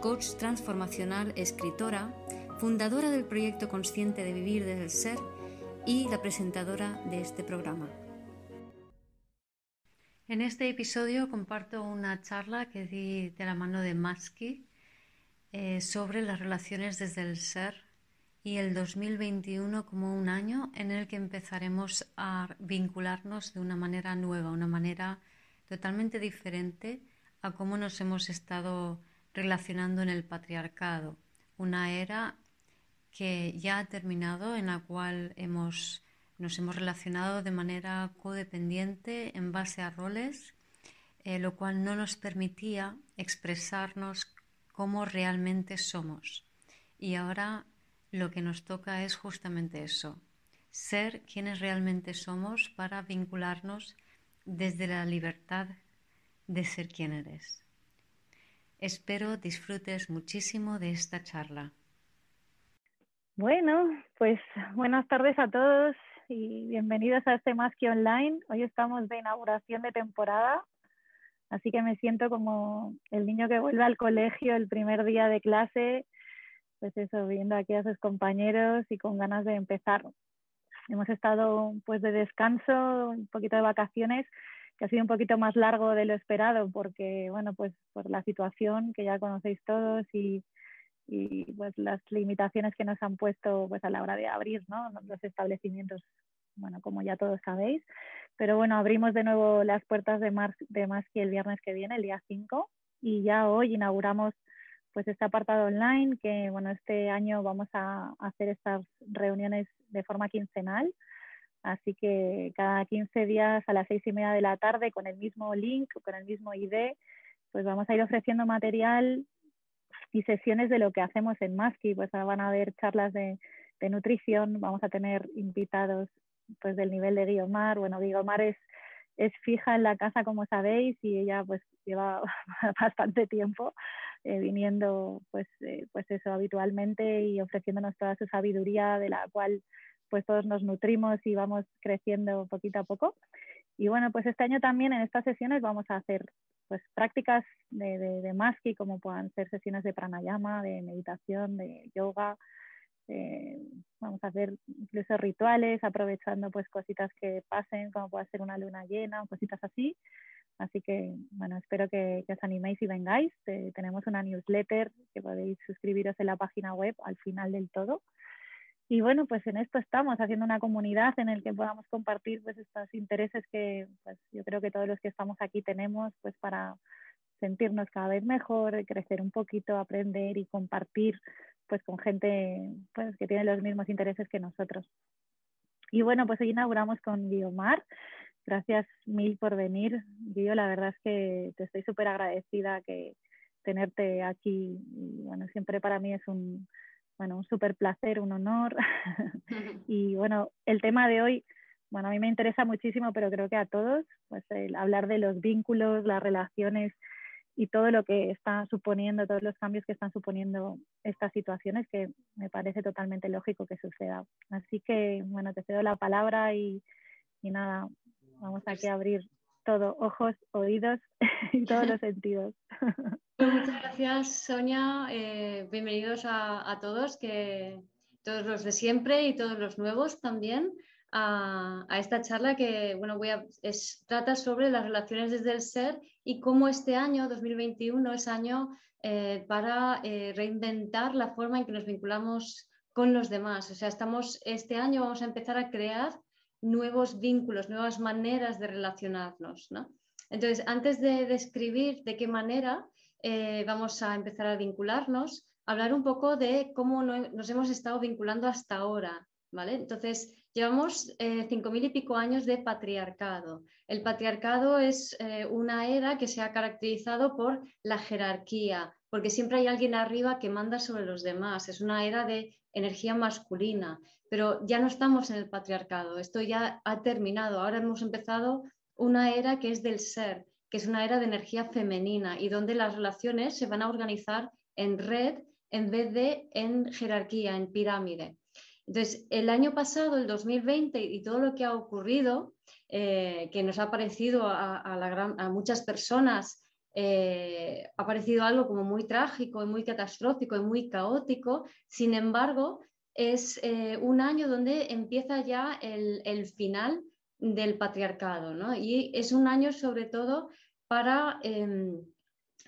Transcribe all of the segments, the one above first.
coach transformacional, escritora, fundadora del proyecto Consciente de Vivir desde el Ser y la presentadora de este programa. En este episodio comparto una charla que di de la mano de Maski eh, sobre las relaciones desde el ser y el 2021 como un año en el que empezaremos a vincularnos de una manera nueva, una manera totalmente diferente a cómo nos hemos estado relacionando en el patriarcado, una era que ya ha terminado en la cual hemos, nos hemos relacionado de manera codependiente en base a roles, eh, lo cual no nos permitía expresarnos como realmente somos. Y ahora lo que nos toca es justamente eso, ser quienes realmente somos para vincularnos desde la libertad de ser quien eres. Espero disfrutes muchísimo de esta charla. Bueno, pues buenas tardes a todos y bienvenidos a este Más que Online. Hoy estamos de inauguración de temporada, así que me siento como el niño que vuelve al colegio el primer día de clase, pues eso, viendo aquí a sus compañeros y con ganas de empezar. Hemos estado pues de descanso, un poquito de vacaciones que ha sido un poquito más largo de lo esperado porque, bueno, pues por la situación que ya conocéis todos y, y pues las limitaciones que nos han puesto pues a la hora de abrir, ¿no? Los establecimientos, bueno, como ya todos sabéis. Pero bueno, abrimos de nuevo las puertas de, Mar de Masqui el viernes que viene, el día 5, y ya hoy inauguramos pues este apartado online que, bueno, este año vamos a hacer estas reuniones de forma quincenal Así que cada 15 días a las seis y media de la tarde con el mismo link, con el mismo ID, pues vamos a ir ofreciendo material y sesiones de lo que hacemos en Maski. Pues van a haber charlas de, nutrición, vamos a tener invitados pues del nivel de Guiomar. Bueno, Guiomar es, es fija en la casa, como sabéis, y ella pues lleva bastante tiempo eh, viniendo pues, eh, pues eso habitualmente y ofreciéndonos toda su sabiduría de la cual pues todos nos nutrimos y vamos creciendo poquito a poco. Y bueno, pues este año también en estas sesiones vamos a hacer pues prácticas de, de, de como puedan ser sesiones de pranayama, de meditación, de yoga. Eh, vamos a hacer incluso rituales, aprovechando pues cositas que pasen, como puede ser una luna llena, cositas así. Así que, bueno, espero que, os animéis y vengáis. tenemos una newsletter que podéis suscribiros en la página web al final del todo. Y bueno, pues en esto estamos, haciendo una comunidad en el que podamos compartir pues estos intereses que pues yo creo que todos los que estamos aquí tenemos pues para sentirnos cada vez mejor, crecer un poquito, aprender y compartir pues con gente pues que tiene los mismos intereses que nosotros. Y bueno, pues hoy inauguramos con Guiomar. Gracias mil por venir, Guio. La verdad es que te estoy súper agradecida que tenerte aquí. Y bueno, siempre para mí es un, bueno, un súper placer, un honor. y bueno, el tema de hoy, bueno, a mí me interesa muchísimo, pero creo que a todos, pues el hablar de los vínculos, las relaciones y todo lo que está suponiendo, todos los cambios que están suponiendo estas situaciones, que me parece totalmente lógico que suceda. Así que, bueno, te cedo la palabra y, y nada, vamos aquí a abrir todo, ojos, oídos y todos los sentidos. Pues muchas gracias, Sonia. Eh, bienvenidos a, todos, que, todos los de siempre y todos los nuevos también, a, esta charla que bueno, voy a, trata sobre las relaciones desde el ser y cómo este año, 2021, es año eh, para eh, reinventar la forma en que nos vinculamos con los demás. O sea, estamos, este año vamos a empezar a crear nuevos vínculos, nuevas maneras de relacionarnos. ¿no? Entonces, antes de describir de qué manera, eh, vamos a empezar a vincularnos, hablar un poco de cómo nos hemos estado vinculando hasta ahora, ¿vale? Entonces, Llevamos eh, cinco mil y pico años de patriarcado. El patriarcado es eh, una era que se ha caracterizado por la jerarquía, porque siempre hay alguien arriba que manda sobre los demás. Es una era de energía masculina, pero ya no estamos en el patriarcado. Esto ya ha terminado. Ahora hemos empezado una era que es del ser, que es una era de energía femenina y donde las relaciones se van a organizar en red en vez de en jerarquía, en pirámide. Entonces, el año pasado, el 2020, y todo lo que ha ocurrido, eh, que nos ha parecido a, muchas personas, eh, ha parecido algo como muy trágico y muy catastrófico y muy caótico, sin embargo, es eh, un año donde empieza ya el, final del patriarcado, ¿no? Y es un año sobre todo para em,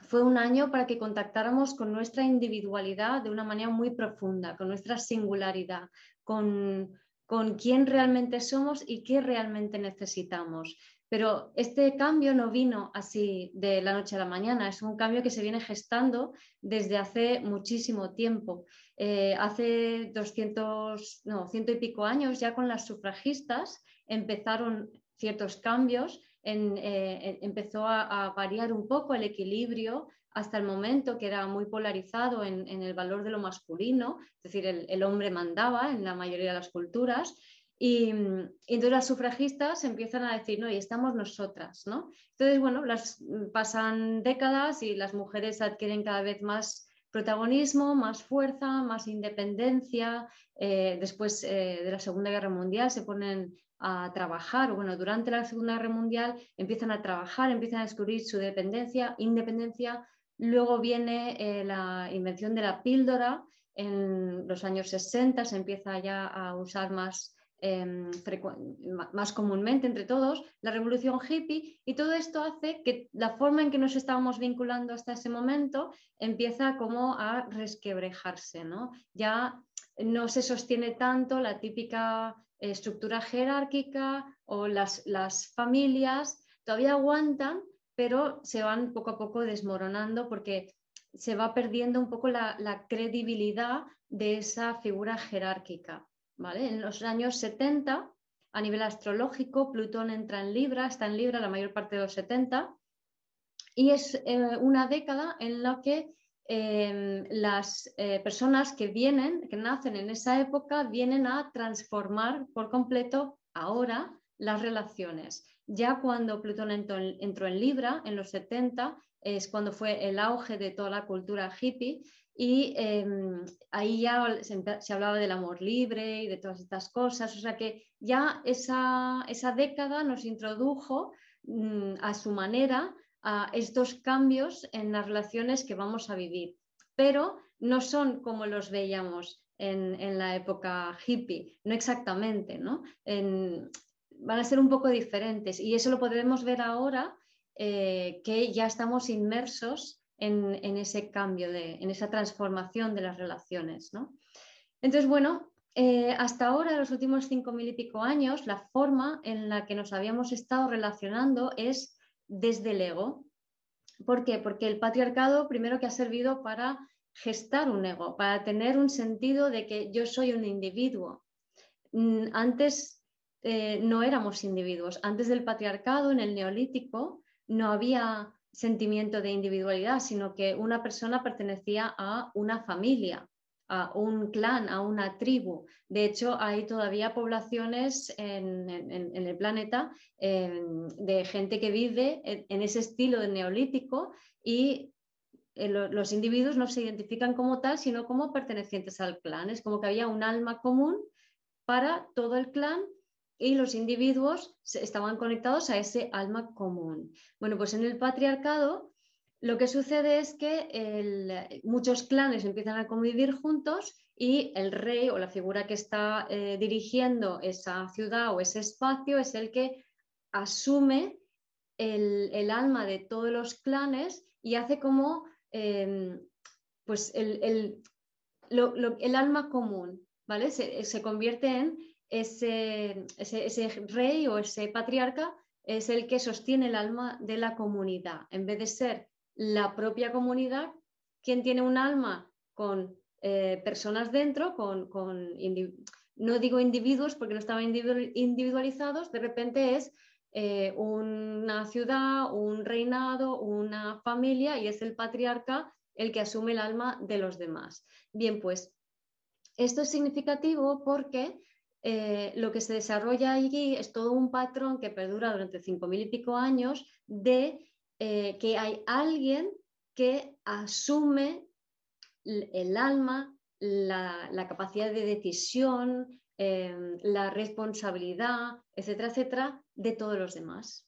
fue un año para que contactáramos con nuestra individualidad de una manera muy profunda, con nuestra singularidad, con, con quién realmente somos y qué realmente necesitamos. Pero este cambio no vino así de la noche a la mañana, es un cambio que se viene gestando desde hace muchísimo tiempo. Eh, hace 200, no, ciento y pico años ya con las sufragistas empezaron ciertos cambios eh, empezó a, variar un poco el equilibrio hasta el momento que era muy polarizado en, el valor de lo masculino, es decir, el, hombre mandaba en la mayoría de las culturas. Y, entonces las sufragistas empiezan a decir, no, y estamos nosotras, ¿no? Entonces, bueno, las, pasan décadas y las mujeres adquieren cada vez más protagonismo, más fuerza, más independencia. Eh, después eh, de la Segunda Guerra Mundial se ponen a trabajar, bueno, durante la Segunda Guerra Mundial empiezan a trabajar, empiezan a descubrir su dependencia, independencia. Luego viene eh, la invención de la píldora. En los años 60 se empieza ya a usar más, em, más comúnmente entre todos la revolución hippie y todo esto hace que la forma en que nos estábamos vinculando hasta ese momento empieza como a resquebrejarse, ¿no? Ya no se sostiene tanto la típica estructura jerárquica o las, familias todavía aguantan, pero se van poco a poco desmoronando porque se va perdiendo un poco la, credibilidad de esa figura jerárquica. ¿Vale? En los años 70, a nivel astrológico, Plutón entra en Libra, está en Libra la mayor parte de los 70, y es eh, una década en la que Em, las eh, personas que vienen, que nacen en esa época, vienen a transformar por completo ahora las relaciones. Ya cuando Plutón entró en, Libra, en los 70, es cuando fue el auge de toda la cultura hippie y em, ahí ya se, hablaba del amor libre y de todas estas cosas. O sea que ya esa, esa década nos introdujo mm, a su manera a estos cambios en las relaciones que vamos a vivir, pero no son como los veíamos en, la época hippie, no exactamente, ¿no? van a ser un poco diferentes y eso lo podremos ver ahora eh, que ya estamos inmersos en, ese cambio, de, en esa transformación de las relaciones, ¿no? Entonces, bueno, eh, hasta ahora, los últimos cinco mil y pico años, la forma en la que nos habíamos estado relacionando es desde el ego. ¿Por qué? Porque el patriarcado primero que ha servido para gestar un ego, para tener un sentido de que yo soy un individuo. Mm, antes eh, no éramos individuos. Antes del patriarcado, en el neolítico, no había sentimiento de individualidad, sino que una persona pertenecía a una familia a un clan, a una tribu. De hecho, hay todavía poblaciones en, el planeta em, de gente que vive en, ese estilo de neolítico y eh, los individuos no se identifican como tal, sino como pertenecientes al clan. Es como que había un alma común para todo el clan y los individuos estaban conectados a ese alma común. Bueno, pues en el patriarcado lo que sucede es que muchos clanes empiezan a convivir juntos y el rey o la figura que está eh, dirigiendo esa ciudad o ese espacio es el que asume el, alma de todos los clanes y hace como em, pues el, alma común, ¿vale? Se, convierte en ese, ese rey o ese patriarca es el que sostiene el alma de la comunidad, en vez de ser la propia comunidad, quien tiene un alma con eh, personas dentro, con, no digo individuos porque no estaban individualizados, de repente es eh, una ciudad, un reinado, una familia y es el patriarca el que asume el alma de los demás. Bien, pues esto es significativo porque eh, lo que se desarrolla allí es todo un patrón que perdura durante cinco mil y pico años de eh, que hay alguien que asume el alma, la, capacidad de decisión, em, la responsabilidad, etcétera, etcétera, de todos los demás.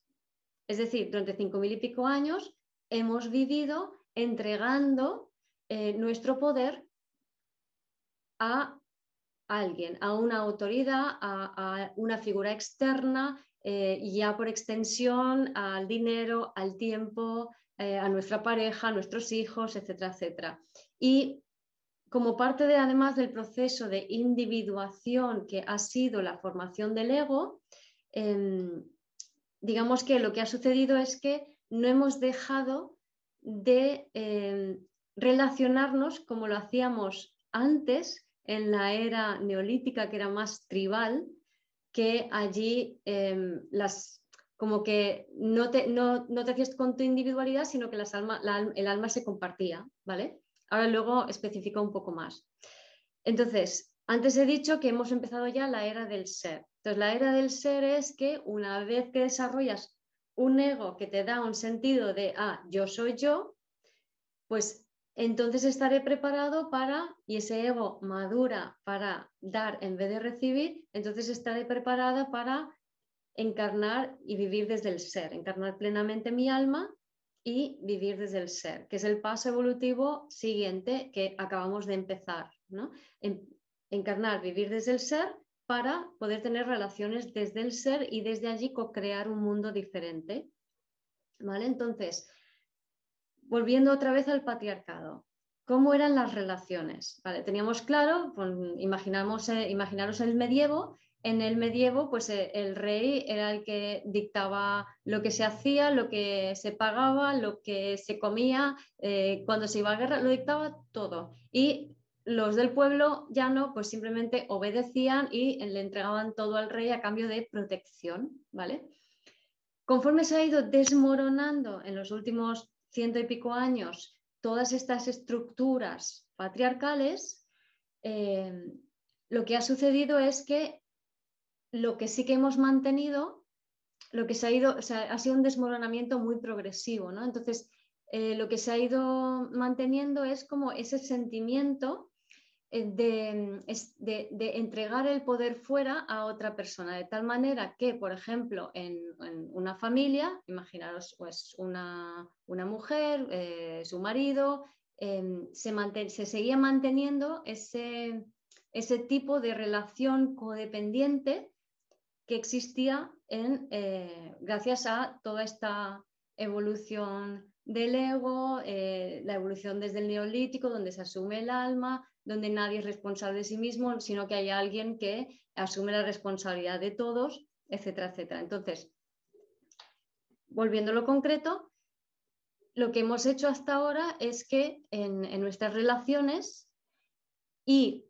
Es decir, durante cinco mil y pico años hemos vivido entregando eh, nuestro poder a alguien, a una autoridad, a, una figura externa eh, ya por extensión al dinero, al tiempo, eh, a nuestra pareja, a nuestros hijos, etcétera, etcétera. Y como parte de, además del proceso de individuación que ha sido la formación del ego, em, digamos que lo que ha sucedido es que no hemos dejado de em, relacionarnos como lo hacíamos antes en la era neolítica, que era más tribal, que allí em, las, como que no te, no, te hacías con tu individualidad, sino que las el alma se compartía, ¿vale? Ahora luego especifico un poco más. Entonces, antes he dicho que hemos empezado ya la era del ser. Entonces, la era del ser es que una vez que desarrollas un ego que te da un sentido de, ah, yo soy yo, pues entonces estaré preparado para, y ese ego madura para dar en vez de recibir, entonces estaré preparada para encarnar y vivir desde el ser, encarnar plenamente mi alma y vivir desde el ser, que es el paso evolutivo siguiente que acabamos de empezar, ¿no? encarnar, vivir desde el ser para poder tener relaciones desde el ser y desde allí co-crear un mundo diferente. ¿Vale? Entonces, volviendo otra vez al patriarcado, ¿cómo eran las relaciones? Teníamos claro, pues, imaginamos, eh, imaginaros el medievo, en el medievo, pues eh, el rey era el que dictaba lo que se hacía, lo que se pagaba, lo que se comía, eh, cuando se iba a guerra, lo dictaba todo. Y los del pueblo ya no, pues simplemente obedecían y le entregaban todo al rey a cambio de protección, ¿vale? Conforme se ha ido desmoronando en los últimos ciento y pico años todas estas estructuras patriarcales, eh, lo que ha sucedido es que lo que sí que hemos mantenido, lo que se ha ido, ha sido un desmoronamiento muy progresivo, ¿no? Entonces, eh, lo que se ha ido manteniendo es como ese sentimiento eh, de, entregar el poder fuera a otra persona, de tal manera que, por ejemplo, en, una familia, imaginaros pues una, mujer, eh, su marido, em, se, se, seguía manteniendo ese, ese tipo de relación codependiente que existía en, eh, gracias a toda esta evolución del ego, la evolución desde el neolítico, donde se asume el alma, donde nadie es responsable de sí mismo, sino que hay alguien que asume la responsabilidad de todos, etcétera, etcétera. Entonces, volviendo a lo concreto, lo que hemos hecho hasta ahora es que en, nuestras relaciones y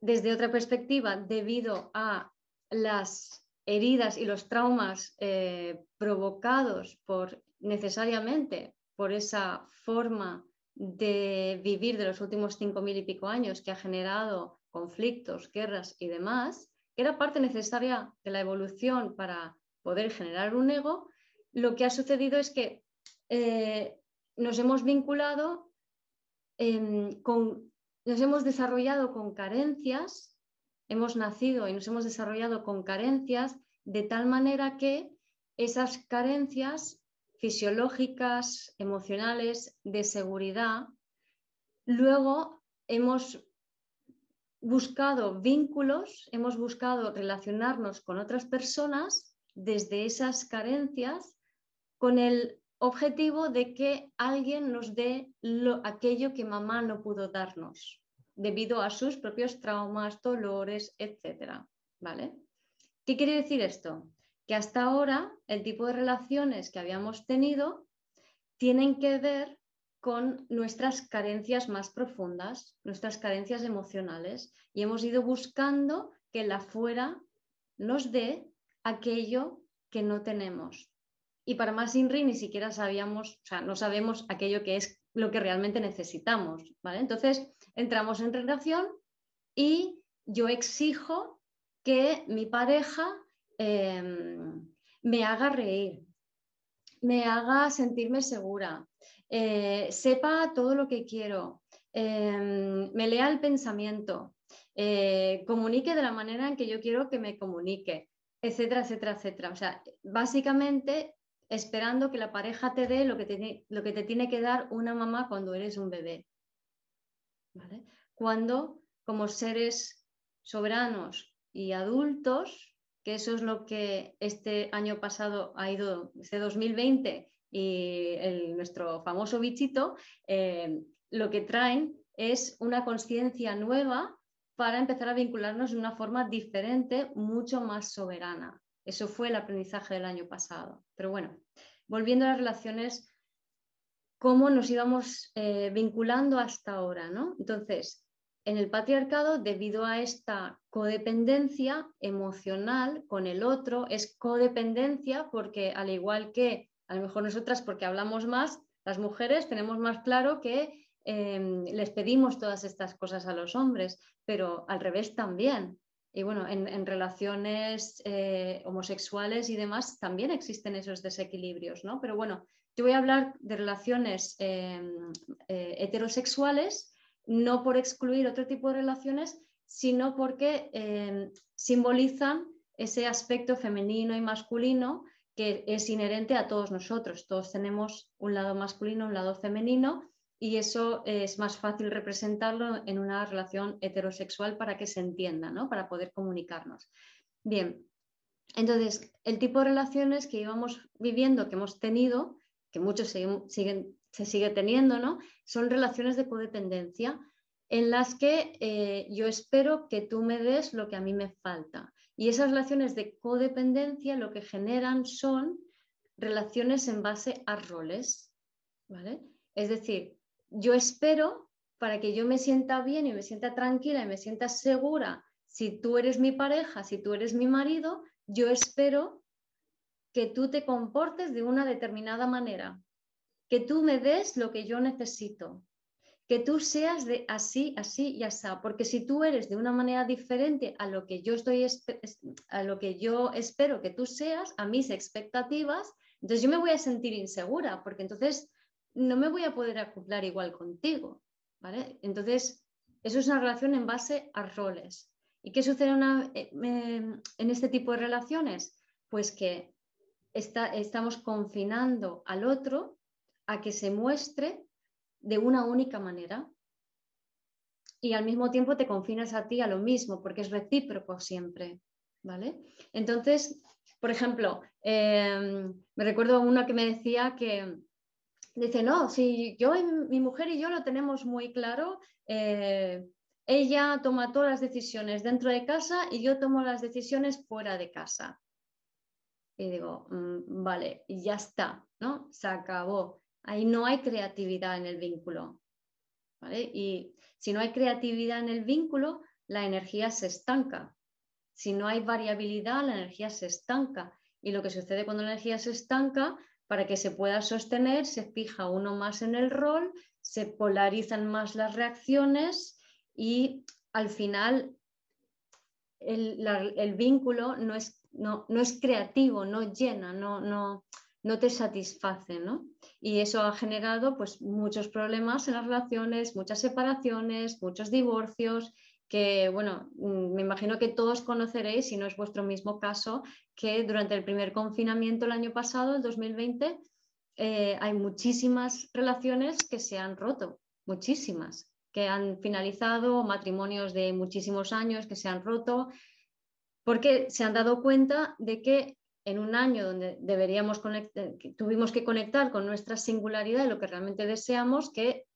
desde otra perspectiva, debido a las heridas y los traumas eh, provocados por necesariamente por esa forma de vivir de los últimos cinco mil y pico años que ha generado conflictos, guerras y demás, que era parte necesaria de la evolución para poder generar un ego, lo que ha sucedido es que eh, nos hemos vinculado con, nos hemos desarrollado con carencias hemos nacido y nos hemos desarrollado con carencias de tal manera que esas carencias fisiológicas, emocionales, de seguridad, luego hemos buscado vínculos, hemos buscado relacionarnos con otras personas desde esas carencias con el objetivo de que alguien nos dé aquello que mamá no pudo darnos debido a sus propios traumas, dolores, etc. ¿Vale? ¿Qué quiere decir esto? Que hasta ahora el tipo de relaciones que habíamos tenido tienen que ver con nuestras carencias más profundas, nuestras carencias emocionales, y hemos ido buscando que la fuera nos dé aquello que no tenemos. Y para más INRI ni siquiera sabíamos, o sea, no sabemos aquello que es lo que realmente necesitamos, ¿vale? Entonces, entramos en relación y yo exijo que mi pareja em, me haga reír, me haga sentirme segura, eh, sepa todo lo que quiero, em, me lea el pensamiento, eh, comunique de la manera en que yo quiero que me comunique, etcétera, etcétera, etcétera. O sea, básicamente esperando que la pareja te dé lo que te, lo que te tiene que dar una mamá cuando eres un bebé. Cuando, como seres soberanos y adultos, que eso es lo que este año pasado ha ido, este 2020 y nuestro famoso bichito, eh, lo que traen es una conciencia nueva para empezar a vincularnos de una forma diferente, mucho más soberana. Eso fue el aprendizaje del año pasado. Pero bueno, volviendo a las relaciones, cómo nos íbamos eh, vinculando hasta ahora, ¿no? Entonces, en el patriarcado, debido a esta codependencia emocional con el otro, es codependencia porque al igual que a lo mejor nosotras, porque hablamos más, las mujeres tenemos más claro que em, les pedimos todas estas cosas a los hombres, pero al revés también. Y bueno, en, relaciones eh, homosexuales y demás también existen esos desequilibrios, ¿no? Pero bueno, yo voy a hablar de relaciones em, eh, heterosexuales, no por excluir otro tipo de relaciones, sino porque em, simbolizan ese aspecto femenino y masculino que es inherente a todos nosotros. Todos tenemos un lado masculino, un lado femenino y eso es más fácil representarlo en una relación heterosexual para que se entienda, ¿no? para poder comunicarnos. Bien, entonces el tipo de relaciones que íbamos viviendo, que hemos tenido, que muchos siguen, se sigue teniendo, ¿no? son relaciones de codependencia en las que eh, yo espero que tú me des lo que a mí me falta. Y esas relaciones de codependencia lo que generan son relaciones en base a roles. ¿vale? Es decir, yo espero para que yo me sienta bien y me sienta tranquila y me sienta segura, si tú eres mi pareja, si tú eres mi marido, yo espero que tú te comportes de una determinada manera, que tú me des lo que yo necesito, que tú seas de así, así y así, porque si tú eres de una manera diferente a lo que yo estoy a lo que yo espero que tú seas, a mis expectativas, entonces yo me voy a sentir insegura, porque entonces no me voy a poder acoplar igual contigo, ¿vale? Entonces, eso es una relación en base a roles. ¿Y qué sucede eh, en este tipo de relaciones? Pues que estamos confinando al otro a que se muestre de una única manera y al mismo tiempo te confinas a ti a lo mismo porque es recíproco siempre, ¿vale? Entonces, por ejemplo, em, me recuerdo una que me decía que, dice, no, si yo y mi mujer y yo lo tenemos muy claro, eh, ella toma todas las decisiones dentro de casa y yo tomo las decisiones fuera de casa. Y digo, mm, vale, ya está, ¿no? Se acabó. Ahí no hay creatividad en el vínculo. ¿vale? Y si no hay creatividad en el vínculo, la energía se estanca. Si no hay variabilidad, la energía se estanca. Y lo que sucede cuando la energía se estanca para que se pueda sostener, se fija uno más en el rol, se polarizan más las reacciones y al final el, vínculo no es, no, es, creativo, no llena, no, no, no te satisface, ¿no? Y eso ha generado pues, muchos problemas en las relaciones, muchas separaciones, muchos divorcios que, bueno, mm, me imagino que todos conoceréis, si no es vuestro mismo caso, que durante el primer confinamiento el año pasado, el 2020, eh, hay muchísimas relaciones que se han roto, muchísimas, que han finalizado, matrimonios de muchísimos años que se han roto, porque se han dado cuenta de que en un año donde deberíamos conectar, tuvimos que conectar con nuestra singularidad y lo que realmente deseamos, que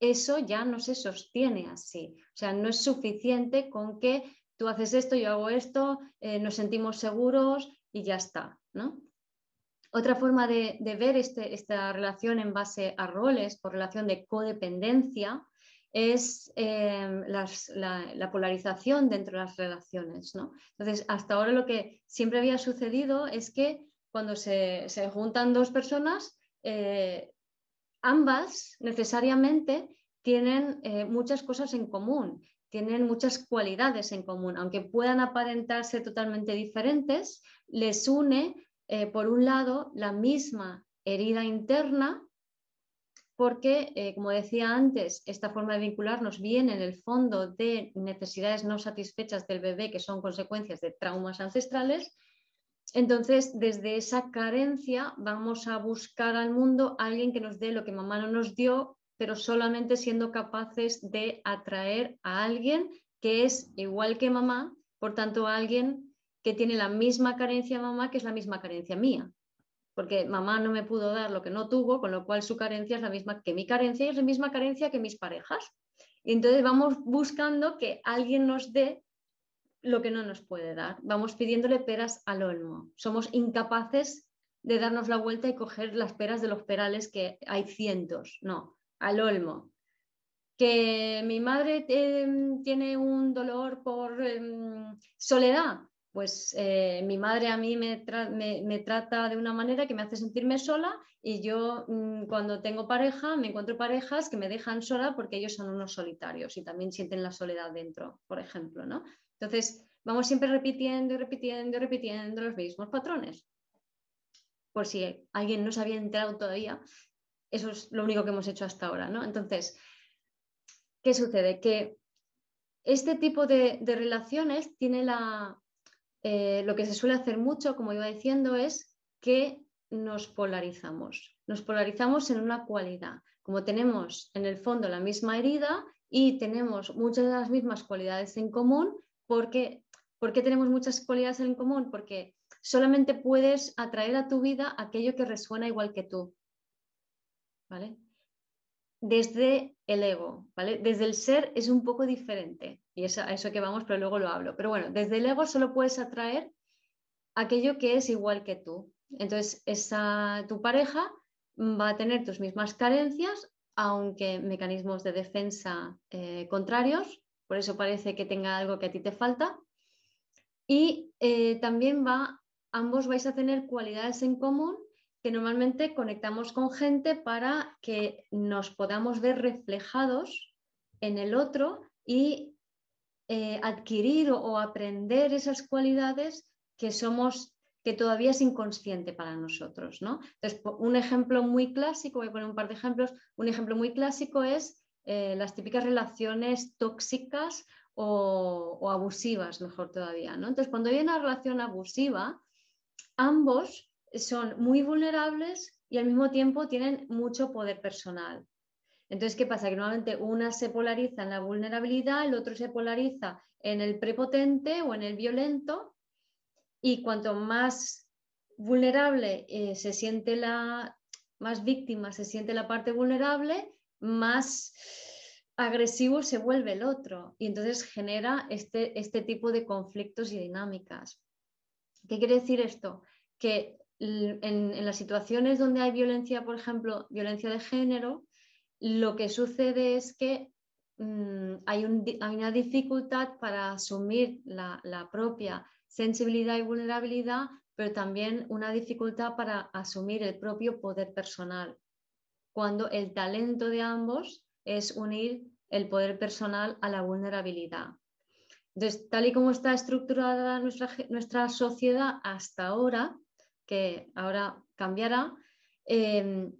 eso ya no se sostiene así. O sea, no es suficiente con que tú haces esto, yo hago esto, eh, nos sentimos seguros y ya está. ¿no? Otra forma de, ver este, esta relación en base a roles, por relación de codependencia, es em, la, polarización dentro de las relaciones. ¿no? Entonces, hasta ahora lo que siempre había sucedido es que cuando se, juntan dos personas, eh, ambas necesariamente tienen eh, muchas cosas en común, tienen muchas cualidades en común, aunque puedan aparentarse totalmente diferentes, les une, eh, por un lado, la misma herida interna porque, eh, como decía antes, esta forma de vincularnos viene en el fondo de necesidades no satisfechas del bebé, que son consecuencias de traumas ancestrales. Entonces, desde esa carencia vamos a buscar al mundo a alguien que nos dé lo que mamá no nos dio, pero solamente siendo capaces de atraer a alguien que es igual que mamá, por tanto, a alguien que tiene la misma carencia mamá, que es la misma carencia mía porque mamá no me pudo dar lo que no tuvo, con lo cual su carencia es la misma que mi carencia y es la misma carencia que mis parejas. Y entonces vamos buscando que alguien nos dé lo que no nos puede dar. Vamos pidiéndole peras al olmo. Somos incapaces de darnos la vuelta y coger las peras de los perales que hay cientos. No, al olmo. Que mi madre em, tiene un dolor por em, soledad, pues eh, mi madre a mí me, trata de una manera que me hace sentirme sola y yo mm, cuando tengo pareja me encuentro parejas que me dejan sola porque ellos son unos solitarios y también sienten la soledad dentro, por ejemplo, ¿no? Entonces, vamos siempre repitiendo y repitiendo y repitiendo los mismos patrones. Por si alguien no se había enterado todavía, eso es lo único que hemos hecho hasta ahora, ¿no? Entonces, ¿qué sucede? Que este tipo de relaciones tiene la, eh, lo que se suele hacer mucho, como iba diciendo, es que nos polarizamos. Nos polarizamos en una cualidad. Como tenemos en el fondo la misma herida y tenemos muchas de las mismas cualidades en común, porque, ¿por qué tenemos muchas cualidades en común? Porque solamente puedes atraer a tu vida aquello que resuena igual que tú. ¿Vale? Desde el ego, ¿vale? Desde el ser es un poco diferente y es a eso que vamos, pero luego lo hablo. Pero bueno, desde el ego solo puedes atraer aquello que es igual que tú. Entonces, esa, tu pareja va a tener tus mismas carencias, aunque mecanismos de defensa eh, contrarios, por eso parece que tenga algo que a ti te falta. Y eh, también va, ambos vais a tener cualidades en común que normalmente conectamos con gente para que nos podamos ver reflejados en el otro y eh, adquirir o, aprender esas cualidades que somos que todavía es inconsciente para nosotros, ¿no? Entonces, un ejemplo muy clásico, voy a poner un par de ejemplos, un ejemplo muy clásico es eh, las típicas relaciones tóxicas o, abusivas, mejor todavía, ¿no? Entonces, cuando hay una relación abusiva, ambos son muy vulnerables y al mismo tiempo tienen mucho poder personal. Entonces, ¿qué pasa? Que normalmente una se polariza en la vulnerabilidad, el otro se polariza en el prepotente o en el violento, y cuanto más vulnerable eh, se siente la, más víctima se siente la parte vulnerable, más agresivo se vuelve el otro. Y entonces genera este, este tipo de conflictos y dinámicas. ¿Qué quiere decir esto? Que en, las situaciones donde hay violencia, por ejemplo, violencia de género, lo que sucede es que mm, hay, una dificultad para asumir la, propia sensibilidad y vulnerabilidad, pero también una dificultad para asumir el propio poder personal, cuando el talento de ambos es unir el poder personal a la vulnerabilidad. Entonces, tal y como está estructurada nuestra sociedad hasta ahora, que ahora cambiará, em,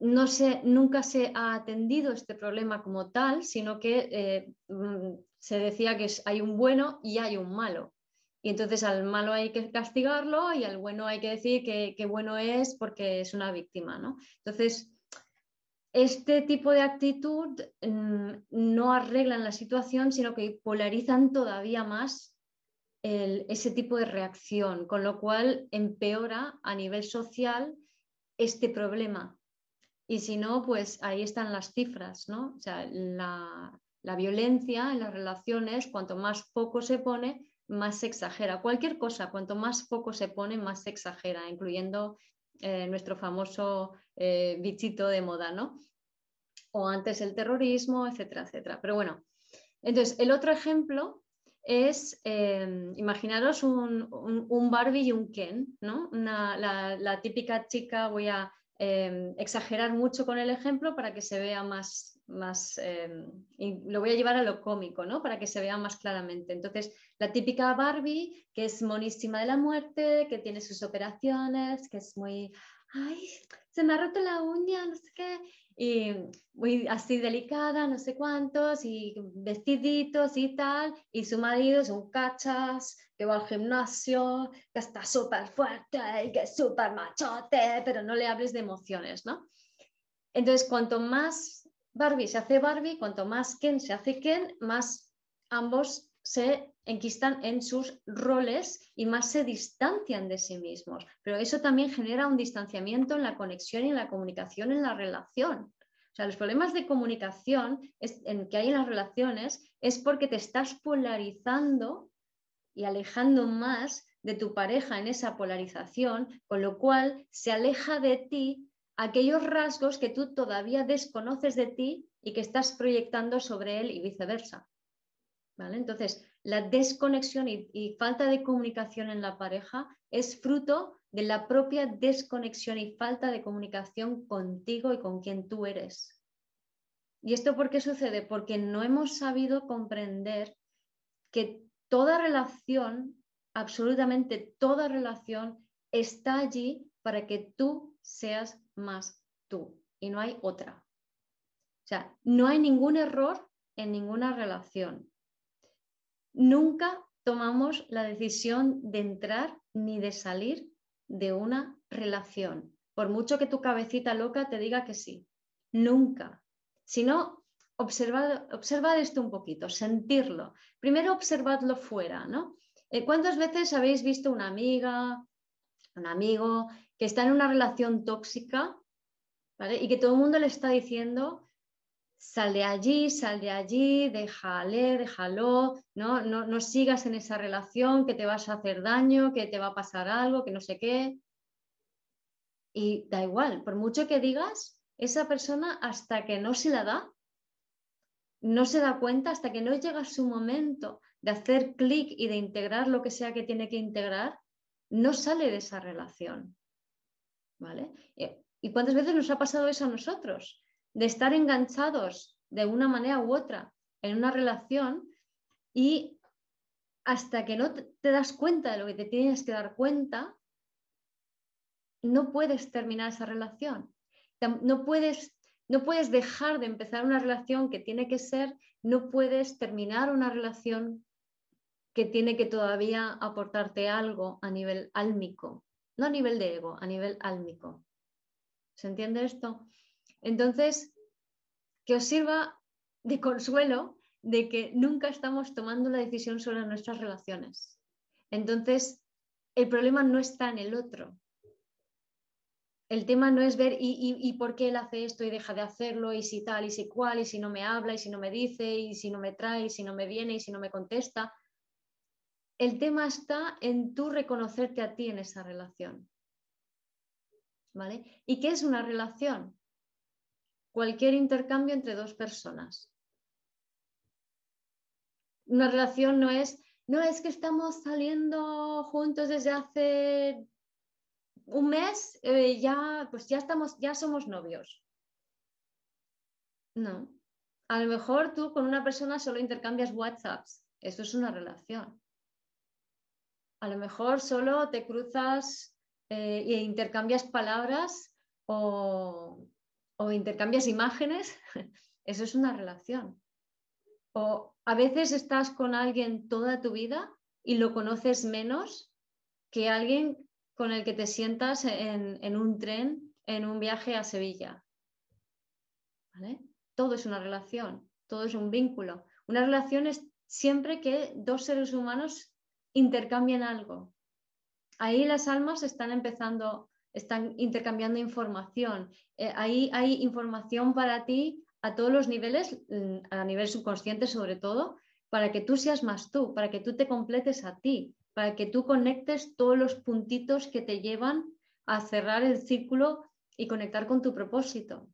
no se, nunca se ha atendido este problema como tal, sino que eh, mm, se decía que hay un bueno y hay un malo. Y entonces al malo hay que castigarlo y al bueno hay que decir que, bueno es porque es una víctima. ¿no? Entonces, este tipo de actitud mm, no arreglan la situación, sino que polarizan todavía más ese tipo de reacción, con lo cual empeora a nivel social este problema y si no, pues ahí están las cifras, ¿no? O sea, la, violencia en las relaciones, cuanto más poco se pone, más se exagera. Cualquier cosa, cuanto más poco se pone, más se exagera, incluyendo eh, nuestro famoso eh, bichito de moda, ¿no? o antes el terrorismo, etcétera, etcétera. Pero bueno, entonces el otro ejemplo es, em, imaginaros un, Barbie y un Ken, ¿no? la, típica chica, voy a em, exagerar mucho con el ejemplo para que se vea más, más em, y lo voy a llevar a lo cómico, ¿no? Para que se vea más claramente. Entonces, la típica Barbie, que es monísima de la muerte, que tiene sus operaciones, que es muy, ay, se me ha roto la uña, no sé qué, y muy así delicada, no sé cuántos, y vestiditos y tal, y su marido es un cachas, que va al gimnasio, que está súper fuerte y que es súper machote, pero no le hables de emociones, ¿no? Entonces, cuanto más Barbie se hace Barbie, cuanto más Ken se hace Ken, más ambos se enquistan en sus roles y más se distancian de sí mismos. Pero eso también genera un distanciamiento en la conexión y en la comunicación en la relación. O sea, los problemas de comunicación en que hay en las relaciones es porque te estás polarizando y alejando más de tu pareja en esa polarización, con lo cual se aleja de ti aquellos rasgos que tú todavía desconoces de ti y que estás proyectando sobre él y viceversa. Entonces, la desconexión y, falta de comunicación en la pareja es fruto de la propia desconexión y falta de comunicación contigo y con quien tú eres. ¿Y esto por qué sucede? Porque no hemos sabido comprender que toda relación, absolutamente toda relación, está allí para que tú seas más tú y no hay otra. O sea, no hay ningún error en ninguna relación nunca tomamos la decisión de entrar ni de salir de una relación, por mucho que tu cabecita loca te diga que sí. Nunca. Si no, observad, esto un poquito, sentirlo. Primero observadlo fuera, ¿no? Eh, ¿Cuántas veces habéis visto una amiga, un amigo que está en una relación tóxica y que todo el mundo le está diciendo sal de allí, sal de allí, déjale, déjalo, ¿no? No, no sigas en esa relación, que te vas a hacer daño, que te va a pasar algo, que no sé qué. Y da igual, por mucho que digas, esa persona hasta que no se la da, no se da cuenta, hasta que no llega su momento de hacer clic y de integrar lo que sea que tiene que integrar, no sale de esa relación. ¿Vale? ¿Y cuántas veces nos ha pasado eso a nosotros? De estar enganchados de una manera u otra en una relación y hasta que no te das cuenta de lo que te tienes que dar cuenta, no puedes terminar esa relación. No puedes, no puedes dejar de empezar una relación que tiene que ser, no puedes terminar una relación que tiene que todavía aportarte algo a nivel álmico, no a nivel de ego, a nivel álmico. ¿Se entiende esto? Entonces, que os sirva de consuelo de que nunca estamos tomando la decisión sobre nuestras relaciones. Entonces, el problema no está en el otro. El tema no es ver y, por qué él hace esto y deja de hacerlo, y si tal, y si cual, y si no me habla, y si no me dice, y si no me trae, y si no me viene, y si no me contesta. El tema está en tú reconocerte a ti en esa relación. ¿Vale? ¿Y qué es una relación? Cualquier intercambio entre dos personas. Una relación no es, no es que estamos saliendo juntos desde hace un mes, eh, ya, pues ya estamos, ya somos novios. No. A lo mejor tú con una persona solo intercambias WhatsApps. Eso es una relación. A lo mejor solo te cruzas e intercambias palabras o, o intercambias imágenes, eso es una relación. O a veces estás con alguien toda tu vida y lo conoces menos que alguien con el que te sientas en, un tren, en un viaje a Sevilla. Todo es una relación, todo es un vínculo. Una relación es siempre que dos seres humanos intercambian algo. Ahí las almas están empezando están intercambiando información. Eh, ahí hay información para ti a todos los niveles, mm, a nivel subconsciente sobre todo, para que tú seas más tú, para que tú te completes a ti, para que tú conectes todos los puntitos que te llevan a cerrar el círculo y conectar con tu propósito.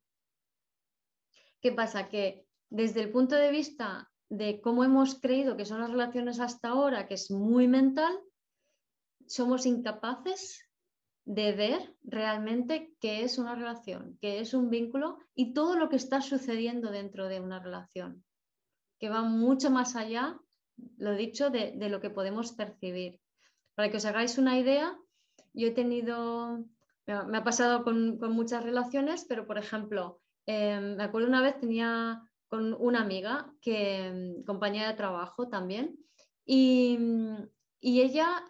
¿Qué pasa? Que desde el punto de vista de cómo hemos creído que son las relaciones hasta ahora, que es muy mental, somos incapaces de ver realmente qué es una relación, qué es un vínculo y todo lo que está sucediendo dentro de una relación, que va mucho más allá, lo dicho, de, lo que podemos percibir. Para que os hagáis una idea, yo he tenido, me ha pasado con, muchas relaciones, pero por ejemplo, em, me acuerdo una vez tenía con una amiga, que, em, compañera de trabajo también, y, y ella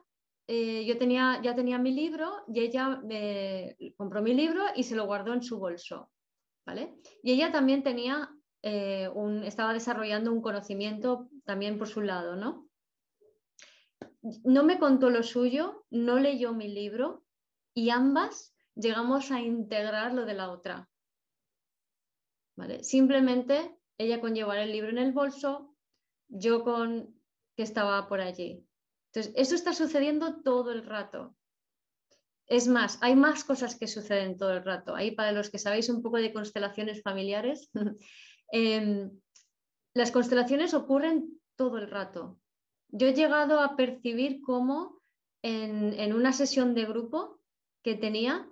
eh, yo tenía, ya tenía mi libro y ella me compró mi libro y se lo guardó en su bolso. ¿vale? Y ella también tenía, eh, un, estaba desarrollando un conocimiento también por su lado, ¿no? No me contó lo suyo, no leyó mi libro y ambas llegamos a integrar lo de la otra. ¿Vale? Simplemente ella con llevar el libro en el bolso, yo con que estaba por allí. Entonces, eso está sucediendo todo el rato. Es más, hay más cosas que suceden todo el rato. Ahí para los que sabéis un poco de constelaciones familiares, em, las constelaciones ocurren todo el rato. Yo he llegado a percibir cómo en, una sesión de grupo que tenía,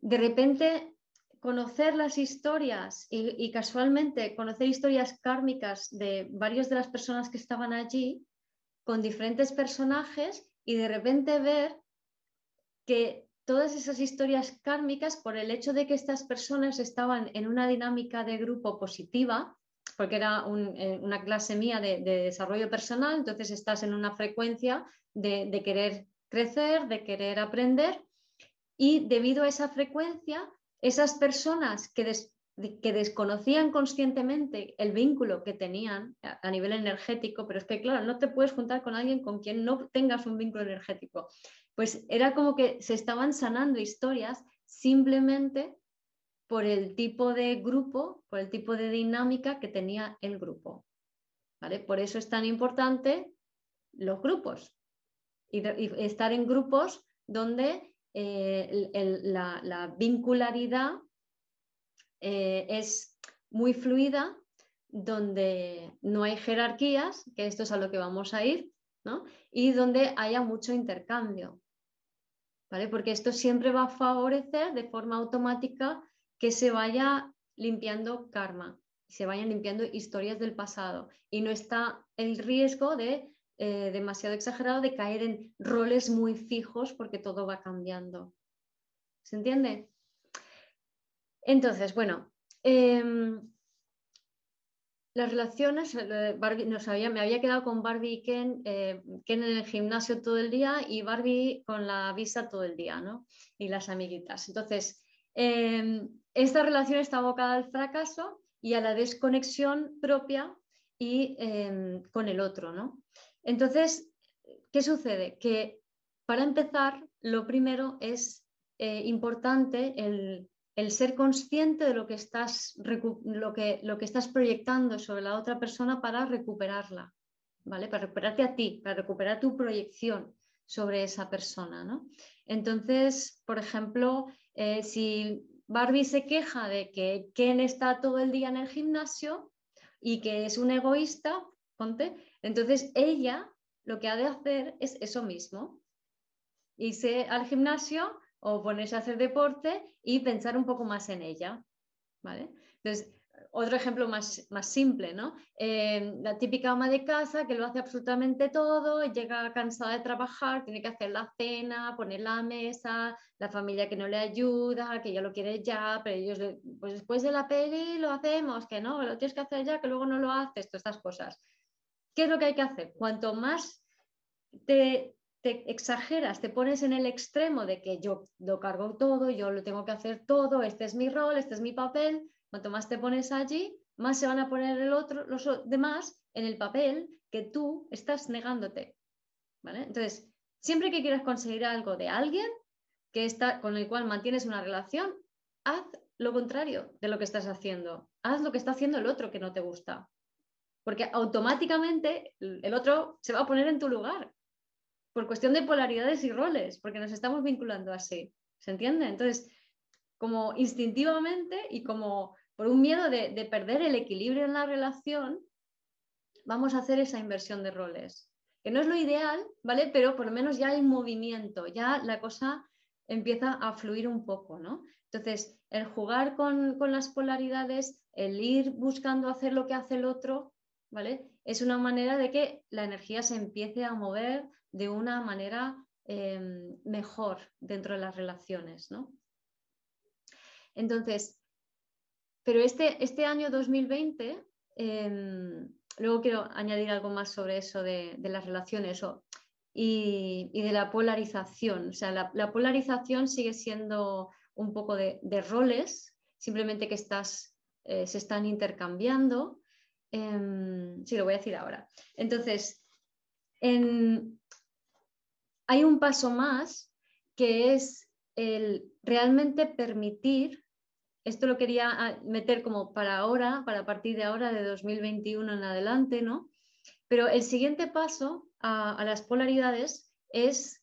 de repente conocer las historias y, y, casualmente conocer historias kármicas de varias de las personas que estaban allí, con diferentes personajes y de repente ver que todas esas historias kármicas, por el hecho de que estas personas estaban en una dinámica de grupo positiva, porque era eh, una clase mía de, desarrollo personal, entonces estás en una frecuencia de, querer crecer, de querer aprender, y debido a esa frecuencia, esas personas que, que desconocían conscientemente el vínculo que tenían a, nivel energético, pero es que, claro, no te puedes juntar con alguien con quien no tengas un vínculo energético. Pues era como que se estaban sanando historias simplemente por el tipo de grupo, por el tipo de dinámica que tenía el grupo. ¿vale? Por eso es tan importante los grupos y, estar en grupos donde eh, la, la vincularidad eh, es muy fluida, donde no hay jerarquías, que esto es a lo que vamos a ir, y donde haya mucho intercambio. ¿vale? Porque esto siempre va a favorecer de forma automática que se vaya limpiando karma, se vayan limpiando historias del pasado y no está el riesgo de eh, demasiado exagerado de caer en roles muy fijos porque todo va cambiando. ¿Se entiende? Entonces, bueno, em, las relaciones, nos había, me había quedado con Barbie y Ken, eh, Ken en el gimnasio todo el día y Barbie con la visa todo el día, ¿no? Y las amiguitas. Entonces, em, esta relación está abocada al fracaso y a la desconexión propia y em, con el otro, ¿no? Entonces, ¿qué sucede? Que para empezar, lo primero es eh, importante el el ser consciente de lo que, estás, lo, que, lo que estás proyectando sobre la otra persona para recuperarla, ¿vale? Para recuperarte a ti, para recuperar tu proyección sobre esa persona, ¿no? Entonces, por ejemplo, eh, si Barbie se queja de que Ken está todo el día en el gimnasio y que es un egoísta, ponte, entonces ella lo que ha de hacer es eso mismo. Irse al gimnasio o ponerse a hacer deporte y pensar un poco más en ella. ¿vale? Entonces, otro ejemplo más, más simple, ¿no? Eh, la típica ama de casa que lo hace absolutamente todo, llega cansada de trabajar, tiene que hacer la cena, poner la mesa, la familia que no le ayuda, que ya lo quiere ya, pero ellos, pues después de la peli lo hacemos, que no, lo tienes que hacer ya, que luego no lo haces, todas estas cosas. ¿Qué es lo que hay que hacer? Cuanto más te, te exageras, te pones en el extremo de que yo lo cargo todo, yo lo tengo que hacer todo, este es mi rol, este es mi papel, cuanto más te pones allí, más se van a poner el otro, los demás en el papel que tú estás negándote. Entonces, siempre que quieras conseguir algo de alguien que está, con el cual mantienes una relación, haz lo contrario de lo que estás haciendo. Haz lo que está haciendo el otro que no te gusta. Porque automáticamente el otro se va a poner en tu lugar por cuestión de polaridades y roles, porque nos estamos vinculando así. ¿Se entiende? Entonces, como instintivamente y como por un miedo de, de perder el equilibrio en la relación, vamos a hacer esa inversión de roles. Que no es lo ideal, ¿vale? Pero por lo menos ya hay movimiento, ya la cosa empieza a fluir un poco, ¿no? Entonces, el jugar con, las polaridades, el ir buscando hacer lo que hace el otro, ¿vale? Es una manera de que la energía se empiece a mover de una manera em, mejor dentro de las relaciones, ¿no? Entonces, pero este, este año 2020, em, luego quiero añadir algo más sobre eso de, las relaciones y, de la polarización. O sea, la, polarización sigue siendo un poco de, roles, simplemente que estás, eh, se están intercambiando. Sí, lo voy a decir ahora. Entonces, hay un paso más que es el realmente permitir, esto lo quería ah, meter como para ahora, para partir de ahora, de 2021 en adelante, ¿no? Pero el siguiente paso a las polaridades es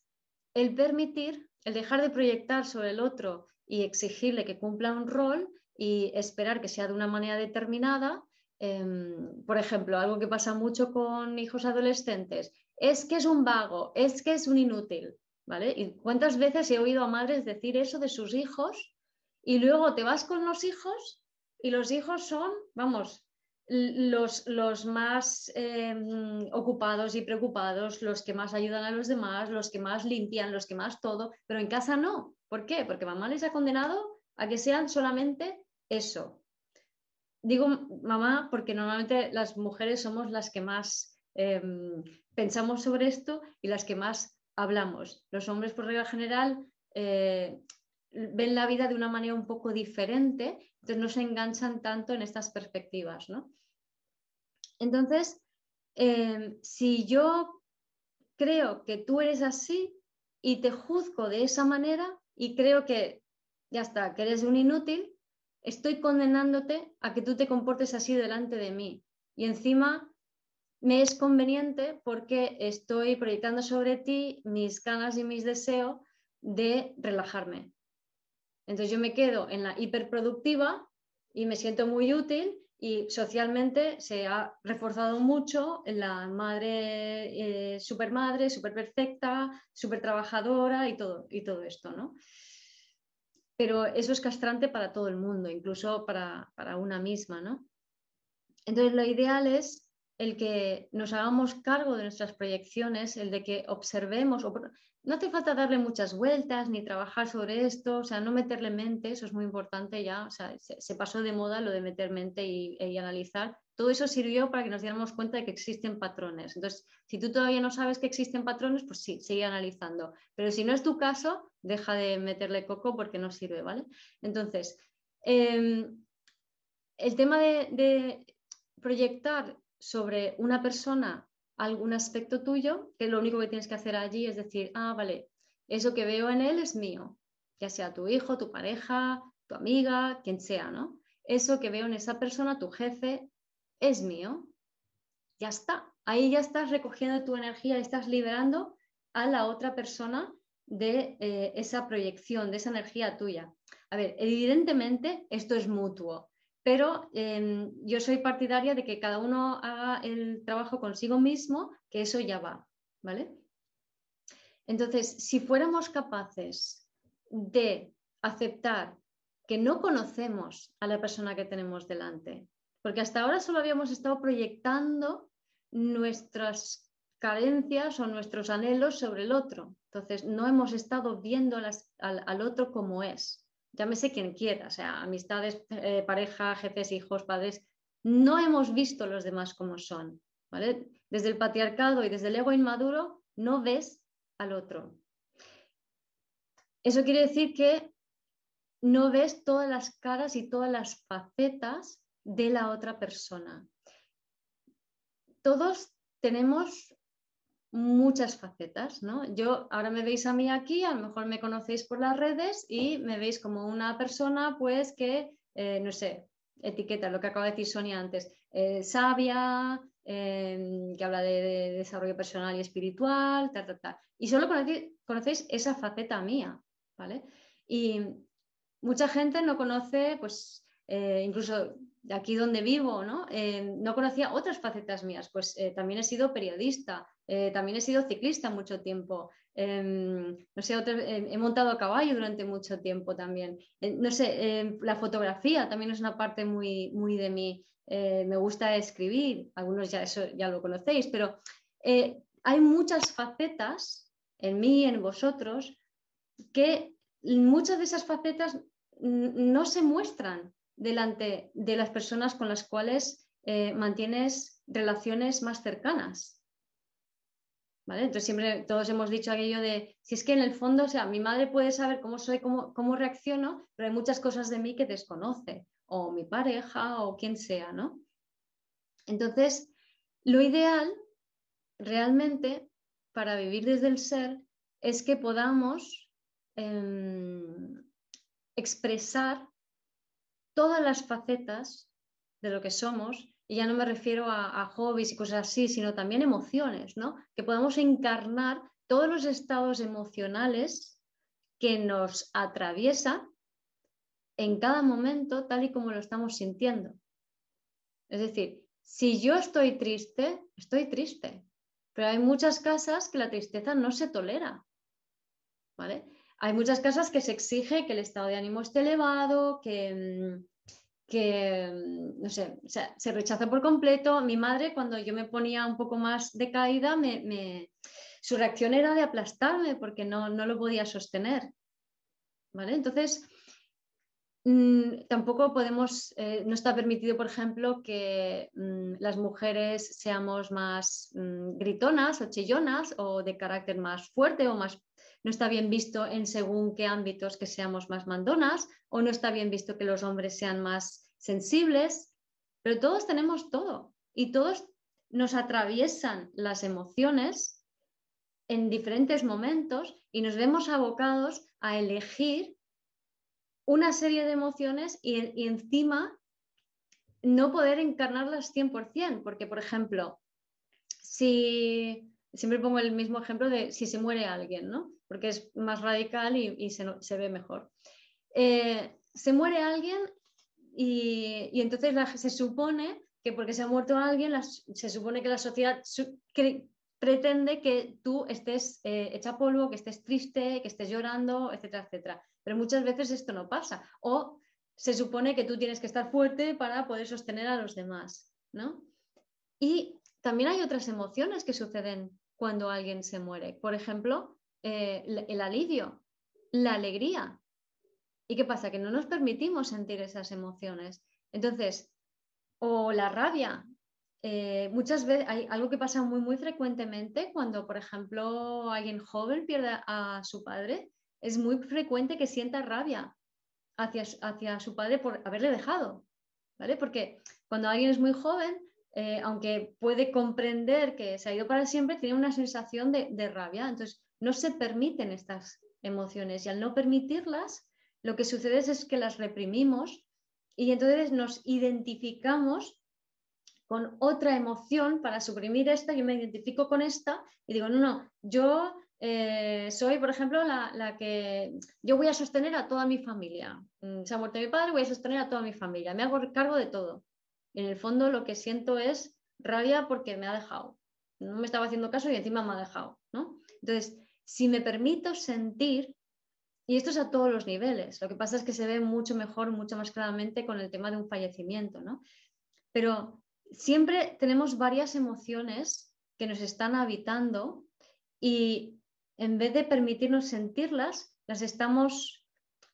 el permitir, el dejar de proyectar sobre el otro y exigirle que cumpla un rol y esperar que sea de una manera determinada. Em, por ejemplo, algo que pasa mucho con hijos adolescentes, es que es un vago, es que es un inútil, ¿vale? ¿Y cuántas veces he oído a madres decir eso de sus hijos y luego te vas con los hijos y los hijos son, vamos, los, los más em, ocupados y preocupados, los que más ayudan a los demás, los que más limpian, los que más todo, pero en casa no. ¿Por qué? Porque mamá les ha condenado a que sean solamente eso. Digo mamá porque normalmente las mujeres somos las que más em, pensamos sobre esto y las que más hablamos. Los hombres, por regla general, eh, ven la vida de una manera un poco diferente, entonces no se enganchan tanto en estas perspectivas. ¿no? Entonces, em, si yo creo que tú eres así y te juzgo de esa manera y creo que ya está, que eres un inútil, estoy condenándote a que tú te comportes así delante de mí. Y encima me es conveniente porque estoy proyectando sobre ti mis ganas y mis deseos de relajarme. Entonces yo me quedo en la hiperproductiva y me siento muy útil y socialmente se ha reforzado mucho la madre, eh, supermadre, super perfecta, super trabajadora y todo, y todo esto, ¿no? Pero eso es castrante para todo el mundo, incluso para, para una misma, ¿no? Entonces lo ideal es el que nos hagamos cargo de nuestras proyecciones, el de que observemos, no hace falta darle muchas vueltas ni trabajar sobre esto, o sea, no meterle mente, eso es muy importante ya, o sea, se, pasó de moda lo de meter mente y, analizar. Todo eso sirvió para que nos diéramos cuenta de que existen patrones. Entonces, si tú todavía no sabes que existen patrones, pues sí, sigue analizando. Pero si no es tu caso, deja de meterle coco porque no sirve, ¿vale? Entonces, em, el tema de proyectar sobre una persona algún aspecto tuyo, que lo único que tienes que hacer allí es decir, ah, vale, eso que veo en él es mío, ya sea tu hijo, tu pareja, tu amiga, quien sea, ¿no? Eso que veo en esa persona, tu jefe, es mío. Ya está. Ahí ya estás recogiendo tu energía, estás liberando a la otra persona de eh, esa proyección, de esa energía tuya. A ver, evidentemente esto es mutuo pero em, yo soy partidaria de que cada uno haga el trabajo consigo mismo, que eso ya va, ¿vale? Entonces, si fuéramos capaces de aceptar que no conocemos a la persona que tenemos delante, porque hasta ahora solo habíamos estado proyectando nuestras carencias o nuestros anhelos sobre el otro. Entonces, no hemos estado viendo al otro como es llámese quien quiera, o sea, amistades, eh, pareja, jefes, hijos, padres, no hemos visto los demás como son, ¿vale? Desde el patriarcado y desde el ego inmaduro no ves al otro. Eso quiere decir que no ves todas las caras y todas las facetas de la otra persona. Todos tenemos muchas facetas, ¿no? Yo ahora me veis a mí aquí, a lo mejor me conocéis por las redes y me veis como una persona, pues que, eh, no sé, etiqueta, lo que acaba de decir Sonia antes, eh, sabia, em, que habla de, desarrollo personal y espiritual, tal, tal, tal. Y solo conocéis, esa faceta mía, ¿vale? Y mucha gente no conoce, pues, eh, incluso aquí donde vivo, ¿no? No conocía otras facetas mías, pues también he sido periodista, también he sido ciclista mucho tiempo, em, no sé, he montado a caballo durante mucho tiempo también, no sé, em, la fotografía también es una parte muy, muy de mí, me gusta escribir, algunos ya eso ya lo conocéis, pero hay muchas facetas en mí, en vosotros, que muchas de esas facetas no se muestran delante de las personas con las cuales eh, mantienes relaciones más cercanas. Entonces siempre todos hemos dicho aquello de, si es que en el fondo, o sea, mi madre puede saber cómo soy, cómo, cómo reacciono, pero hay muchas cosas de mí que desconoce, o mi pareja, o quien sea, ¿no? Entonces, lo ideal realmente para vivir desde el ser es que podamos em, expresar todas las facetas de lo que somos, y ya no me refiero a, hobbies y cosas así, sino también emociones, ¿no? Que podamos encarnar todos los estados emocionales que nos atraviesan en cada momento tal y como lo estamos sintiendo. Es decir, si yo estoy triste, estoy triste. Pero hay muchas casas que la tristeza no se tolera. ¿vale? Hay muchas casas que se exige que el estado de ánimo esté elevado, que, mm, que mm, no sé, se rechaza por completo. Mi madre, cuando yo me ponía un poco más decaída, me, su reacción era de aplastarme porque no, no lo podía sostener. ¿vale? Entonces, Mm, tampoco podemos, eh, no está permitido, por ejemplo, que mm, las mujeres seamos más gritonas o chillonas o de carácter más fuerte o más... No está bien visto en según qué ámbitos que seamos más mandonas o no está bien visto que los hombres sean más sensibles, pero todos tenemos todo y todos nos atraviesan las emociones en diferentes momentos y nos vemos abocados a elegir una serie de emociones y, encima no poder encarnarlas 100%, porque por ejemplo, si siempre pongo el mismo ejemplo de si se muere alguien, ¿no? Porque es más radical y, se, ve mejor. Eh, se muere alguien y, entonces se supone que porque se ha muerto alguien, se supone que la sociedad pretende que tú estés eh, hecha polvo, que estés triste, que estés llorando, etcétera, etcétera. Pero muchas veces esto no pasa. O se supone que tú tienes que estar fuerte para poder sostener a los demás, ¿no? Y también hay otras emociones que suceden cuando alguien se muere. Por ejemplo, eh, el alivio, la alegría. ¿Y qué pasa? Que no nos permitimos sentir esas emociones. Entonces, o la rabia. Eh, muchas veces hay algo que pasa muy, muy frecuentemente cuando, por ejemplo, alguien joven pierde a su padre es muy frecuente que sienta rabia hacia, hacia su padre por haberle dejado, ¿vale? Porque cuando alguien es muy joven, eh, aunque puede comprender que se ha ido para siempre, tiene una sensación de, de rabia. Entonces, no se permiten estas emociones y al no permitirlas, lo que sucede es, que las reprimimos y entonces nos identificamos con otra emoción para suprimir esta, yo me identifico con esta y digo, no, no, yo eh, soy, por ejemplo, la, que yo voy a sostener a toda mi familia. Mm, se ha muerto mi padre, voy a sostener a toda mi familia. Me hago cargo de todo. En el fondo lo que siento es rabia porque me ha dejado. No me estaba haciendo caso y encima me ha dejado. ¿no? Entonces, si me permito sentir, y esto es a todos los niveles, lo que pasa es que se ve mucho mejor, mucho más claramente con el tema de un fallecimiento, ¿no? Pero siempre tenemos varias emociones que nos están habitando y en vez de permitirnos sentirlas, las estamos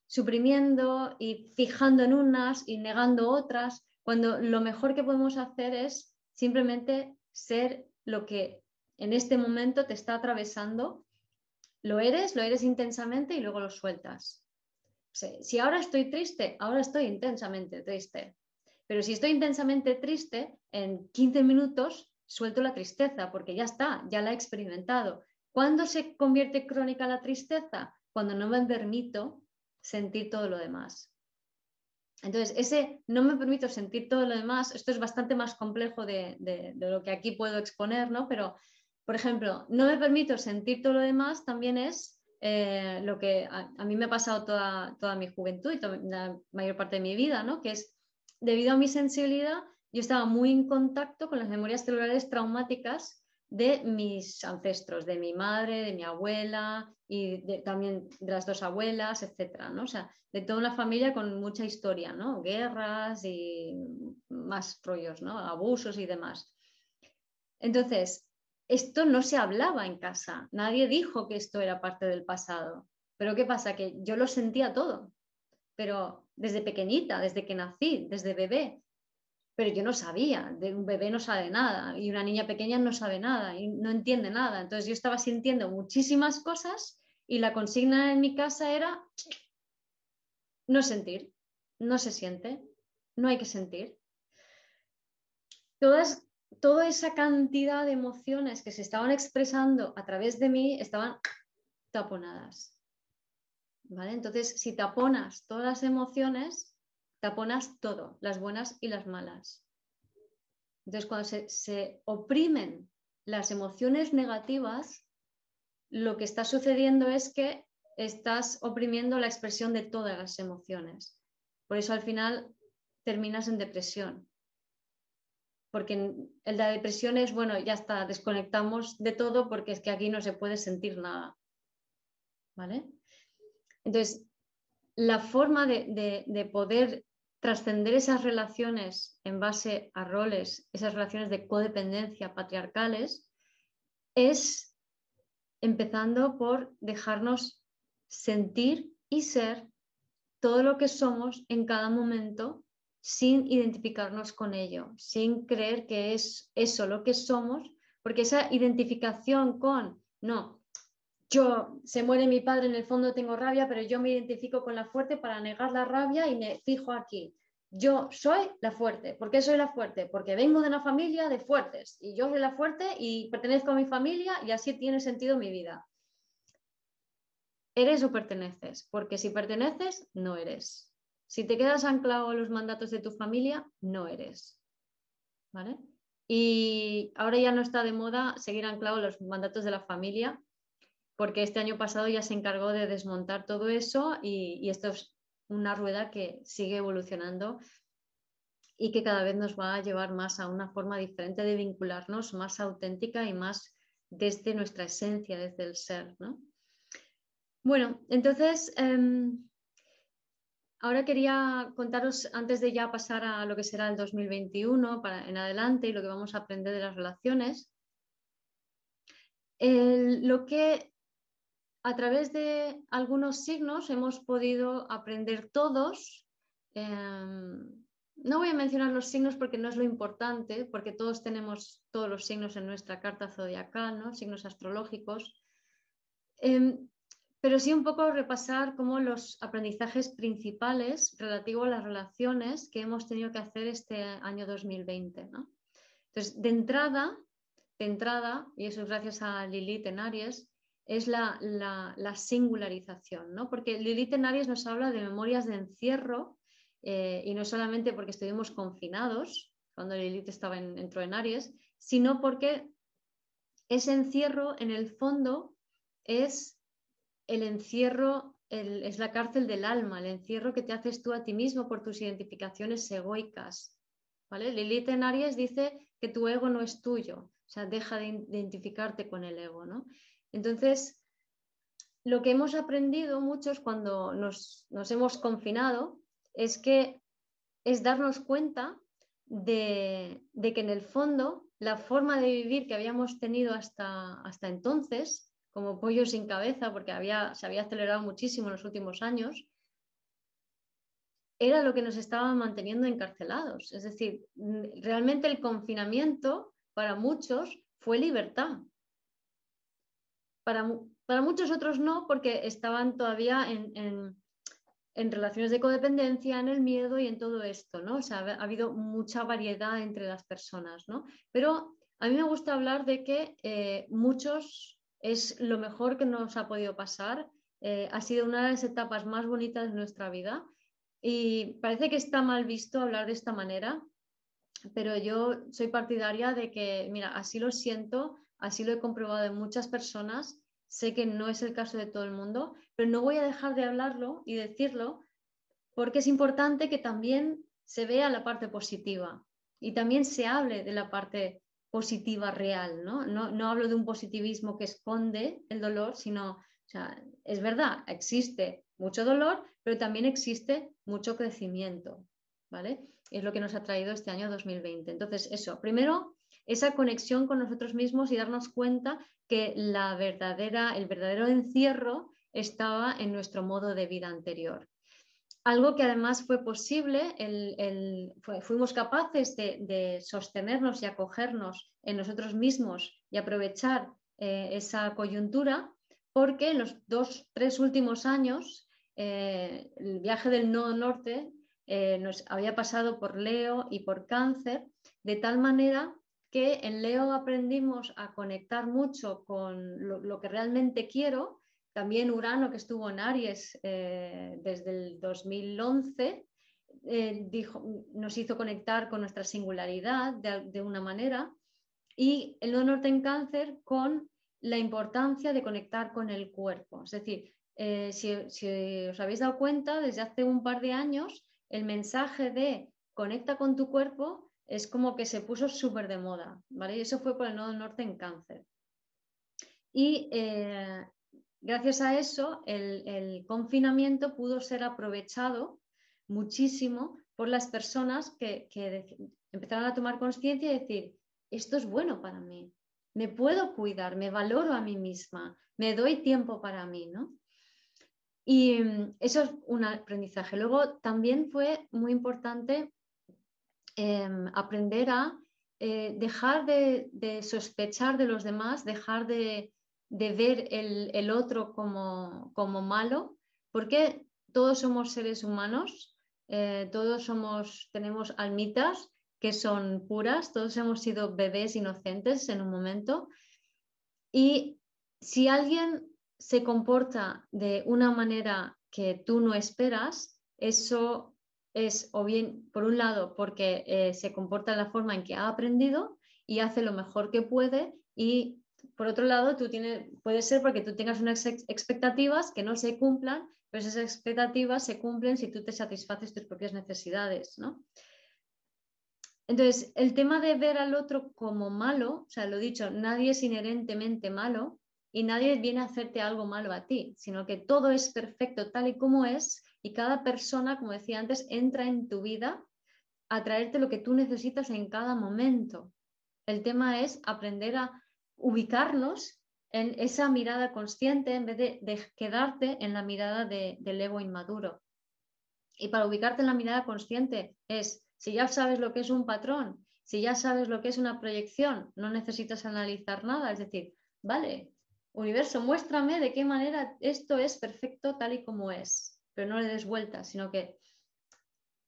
suprimiendo y fijando en unas y negando otras, cuando lo mejor que podemos hacer es simplemente ser lo que en este momento te está atravesando. Lo eres, lo eres intensamente y luego lo sueltas. Si ahora estoy triste, ahora estoy intensamente triste. Pero si estoy intensamente triste, en 15 minutos suelto la tristeza porque ya está, ya la he experimentado. ¿Cuándo se convierte crónica la tristeza? Cuando no me permito sentir todo lo demás. Entonces, ese no me permito sentir todo lo demás, esto es bastante más complejo de, lo que aquí puedo exponer, ¿no? Pero, por ejemplo, no me permito sentir todo lo demás también es eh, lo que a, mí me ha pasado toda, toda mi juventud y la mayor parte de mi vida, ¿no? Que es debido a mi sensibilidad, yo estaba muy en contacto con las memorias celulares traumáticas de mis ancestros, de mi madre, de mi abuela y también de las dos abuelas, etcétera, ¿no? O sea, de toda una familia con mucha historia, ¿no? Guerras y más rollos, ¿no? Abusos y demás. Entonces, esto no se hablaba en casa, nadie dijo que esto era parte del pasado. Pero ¿qué pasa? Que yo lo sentía todo, pero desde pequeñita, desde que nací, desde bebé, pero yo no sabía, de un bebé no sabe nada y una niña pequeña no sabe nada y no entiende nada. Entonces yo estaba sintiendo muchísimas cosas y la consigna en mi casa era no sentir, no se siente, no hay que sentir. Todas, toda esa cantidad de emociones que se estaban expresando a través de mí estaban taponadas. ¿Vale? Entonces, si taponas todas las emociones, taponas todo, las buenas y las malas. Entonces, cuando se, oprimen las emociones negativas, lo que está sucediendo es que estás oprimiendo la expresión de todas las emociones. Por eso al final terminas en depresión. Porque en la depresión es, bueno, ya está, desconectamos de todo porque es que aquí no se puede sentir nada. ¿Vale? Entonces, la forma de, de poder trascender esas relaciones en base a roles, esas relaciones de codependencia patriarcales, es empezando por dejarnos sentir y ser todo lo que somos en cada momento sin identificarnos con ello, sin creer que es eso lo que somos, porque esa identificación con, no, yo se muere mi padre, en el fondo tengo rabia, pero yo me identifico con la fuerte para negar la rabia y me fijo aquí. Yo soy la fuerte. ¿Por qué soy la fuerte? Porque vengo de una familia de fuertes y yo soy la fuerte y pertenezco a mi familia y así tiene sentido mi vida. ¿Eres o perteneces? Porque si perteneces, no eres. Si te quedas anclado a los mandatos de tu familia, no eres. ¿Vale? Y ahora ya no está de moda seguir anclado a los mandatos de la familia, porque este año pasado ya se encargó de desmontar todo eso y, esto es una rueda que sigue evolucionando y que cada vez nos va a llevar más a una forma diferente de vincularnos, más auténtica y más desde nuestra esencia, desde el ser. Bueno, entonces, em, ahora quería contaros, antes de ya pasar a lo que será el 2021 para, en adelante y lo que vamos a aprender de las relaciones, lo que a través de algunos signos hemos podido aprender todos. Em, no voy a mencionar los signos porque no es lo importante, porque todos tenemos todos los signos en nuestra carta zodiacal, ¿no? signos astrológicos. Em, pero sí un poco repasar como los aprendizajes principales relativos a las relaciones que hemos tenido que hacer este año 2020. Entonces, de entrada, de entrada, y eso es gracias a Lilith en Aries, es la, singularización, ¿no? Porque Lilith en Aries nos habla de memorias de encierro eh, y no solamente porque estuvimos confinados cuando Lilith estaba en, entró en Aries, sino porque ese encierro en el fondo es el encierro, es la cárcel del alma, el encierro que te haces tú a ti mismo por tus identificaciones egoicas. ¿vale? Lilith en Aries dice que tu ego no es tuyo, o sea, deja de identificarte con el ego, ¿no? Entonces, lo que hemos aprendido muchos cuando nos, hemos confinado es que es darnos cuenta de, que en el fondo la forma de vivir que habíamos tenido hasta, hasta entonces, como pollo sin cabeza, porque había, se había acelerado muchísimo en los últimos años, era lo que nos estaba manteniendo encarcelados. Es decir, realmente el confinamiento para muchos fue libertad. Para, muchos otros no, porque estaban todavía en, relaciones de codependencia, en el miedo y en todo esto, ¿no? Ha, habido mucha variedad entre las personas, ¿no? Pero a mí me gusta hablar de que eh, muchos es lo mejor que nos ha podido pasar, eh, ha sido una de las etapas más bonitas de nuestra vida. Y parece que está mal visto hablar de esta manera, pero yo soy partidaria de que, mira, así lo siento, así lo he comprobado en muchas personas, sé que no es el caso de todo el mundo, pero no voy a dejar de hablarlo y decirlo porque es importante que también se vea la parte positiva y también se hable de la parte positiva real, ¿no? No, hablo de un positivismo que esconde el dolor, sino, o sea, es verdad, existe mucho dolor, pero también existe mucho crecimiento, ¿vale? Es lo que nos ha traído este año 2020. Entonces, eso, primero, esa conexión con nosotros mismos y darnos cuenta que la verdadera, el verdadero encierro estaba en nuestro modo de vida anterior. Algo que además fue posible, fuimos capaces de, sostenernos y acogernos en nosotros mismos y aprovechar eh, esa coyuntura porque en los dos, tres últimos años eh, el viaje del norte eh, nos había pasado por Leo y por cáncer, de tal manera que en Leo aprendimos a conectar mucho con lo que realmente quiero también Urano, que estuvo en Aries eh, desde el 2011, eh, dijo, nos hizo conectar con nuestra singularidad de, una manera y el no norte en cáncer con la importancia de conectar con el cuerpo. Es decir, eh, si, os habéis dado cuenta, desde hace un par de años, el mensaje de conecta con tu cuerpo es como que se puso súper de moda, ¿vale? Y eso fue por el nodo norte en cáncer. Y gracias a eso, el, confinamiento pudo ser aprovechado muchísimo por las personas que, empezaron a tomar conciencia y decir, esto es bueno para mí, me puedo cuidar, me valoro a mí misma, me doy tiempo para mí, ¿no? Y mm, eso es un aprendizaje. Luego también fue muy importante em, aprender a eh, dejar de, sospechar de los demás, dejar de, de ver el, otro como, como, malo, porque todos somos seres humanos, eh, todos somos, tenemos almitas que son puras, todos hemos sido bebés inocentes en un momento. Y si alguien se comporta de una manera que tú no esperas, eso es o bien, por un lado, porque eh, se comporta de la forma en que ha aprendido y hace lo mejor que puede y por otro lado, tú puede ser porque tú tengas unas expectativas que no se cumplan, pero esas expectativas se cumplen si tú te satisfaces tus propias necesidades, ¿no? Entonces, el tema de ver al otro como malo, o sea, lo dicho, nadie es inherentemente malo y nadie viene a hacerte algo malo a ti, sino que todo es perfecto tal y como es y cada persona, como decía antes, entra en tu vida a traerte lo que tú necesitas en cada momento. El tema es aprender a ubicarnos en esa mirada consciente en vez de, quedarte en la mirada del ego inmaduro. Y para ubicarte en la mirada consciente es, si ya sabes lo que es un patrón, si ya sabes lo que es una proyección, no necesitas analizar nada, es decir, vale, universo, muéstrame de qué manera esto es perfecto tal y como es, pero no le des vuelta, sino que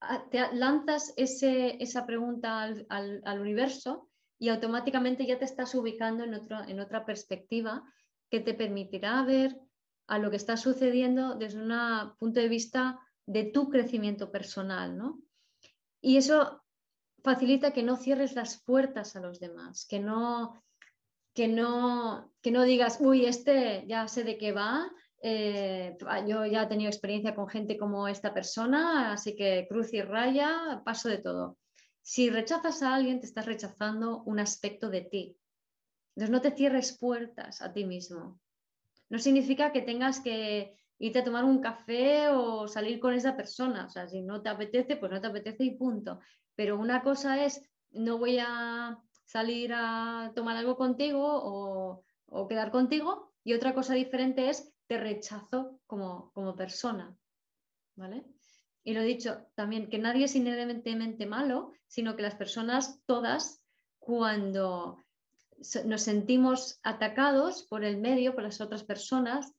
ah, te lanzas esa pregunta al universo y automáticamente ya te estás ubicando en, otro, en otra perspectiva que te permitirá ver a lo que está sucediendo desde un punto de vista de tu crecimiento personal, ¿no? Y eso facilita que no cierres las puertas a los demás, que no, que no, que no digas, uy, este ya sé de qué va, eh, yo ya he tenido experiencia con gente como esta persona, así que cruz y raya, paso de todo. Si rechazas a alguien, te estás rechazando un aspecto de ti. Entonces no te cierres puertas a ti mismo. No significa que tengas que irte a tomar un café o salir con esa persona. O sea, si no te apetece, pues no te apetece y punto. Pero una cosa es, no voy a salir a tomar algo contigo o, quedar contigo. Y otra cosa diferente es, te rechazo como, como persona. ¿Vale? Y lo he dicho también, que nadie es inherentemente malo, sino que las personas todas, cuando nos sentimos atacados por el medio, por las otras personas,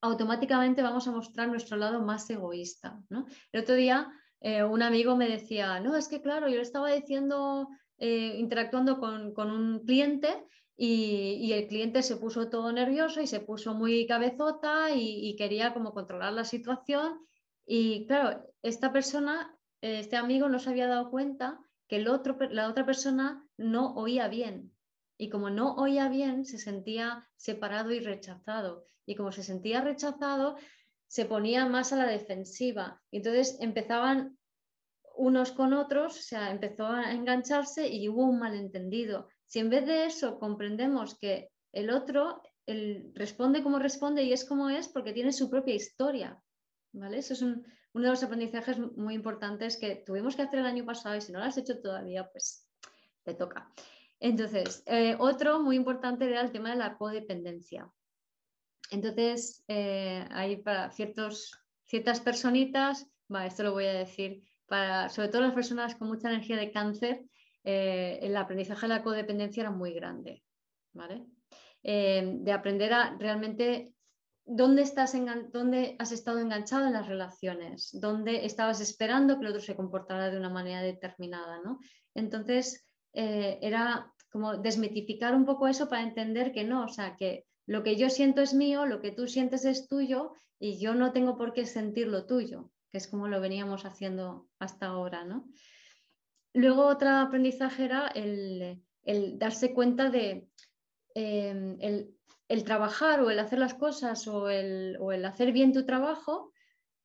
automáticamente vamos a mostrar nuestro lado más egoísta. El otro día eh, un amigo me decía, no, es que claro, yo le estaba diciendo, eh, interactuando con, un cliente y, el cliente se puso todo nervioso y se puso muy cabezota y, y quería como controlar la situación y claro, esta persona, este amigo no se había dado cuenta que el otro, la otra persona no oía bien. Y como no oía bien, se sentía separado y rechazado. Y como se sentía rechazado, se ponía más a la defensiva. Entonces empezaban unos con otros, o sea, empezó a engancharse y hubo un malentendido. Si en vez de eso comprendemos que el otro el, responde como responde y es como es porque tiene su propia historia, Eso es uno de los aprendizajes muy importantes que tuvimos que hacer el año pasado y si no lo has hecho todavía, pues te toca. Entonces, eh, otro muy importante era el tema de la codependencia. Entonces, eh, hay para ciertos, ciertas personitas, esto lo voy a decir, para sobre todo las personas con mucha energía de cáncer, eh, el aprendizaje de la codependencia era muy grande, ¿vale? de aprender a realmente dónde, estás dónde has estado enganchado en las relaciones, dónde estabas esperando que el otro se comportara de una manera determinada, ¿no? Entonces, eh, era como desmitificar un poco eso para entender que no, o sea, que lo que yo siento es mío, lo que tú sientes es tuyo y yo no tengo por qué sentir lo tuyo, que es como lo veníamos haciendo hasta ahora, ¿no? Luego otro aprendizaje era el, darse cuenta de em, el, trabajar o el hacer las cosas o el, hacer bien tu trabajo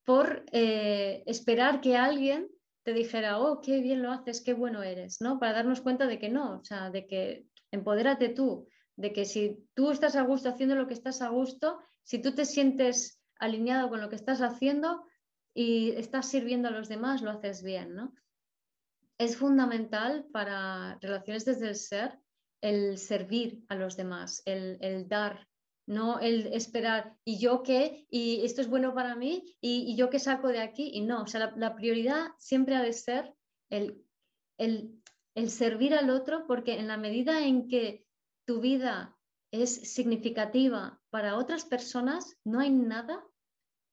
por eh, esperar que alguien te dijera, oh, qué bien lo haces, qué bueno eres, ¿no? Para darnos cuenta de que no, o sea, de que empodérate tú, de que si tú estás a gusto haciendo lo que estás a gusto, si tú te sientes alineado con lo que estás haciendo y estás sirviendo a los demás, lo haces bien, ¿no? Es fundamental para relaciones desde el ser el servir a los demás, el, el dar, no el esperar, ¿y yo qué? ¿Y esto es bueno para mí? ¿Y, yo qué saco de aquí? Y no, o sea, la, prioridad siempre ha de ser el, el, el, servir al otro, porque en la medida en que tu vida es significativa para otras personas, no hay nada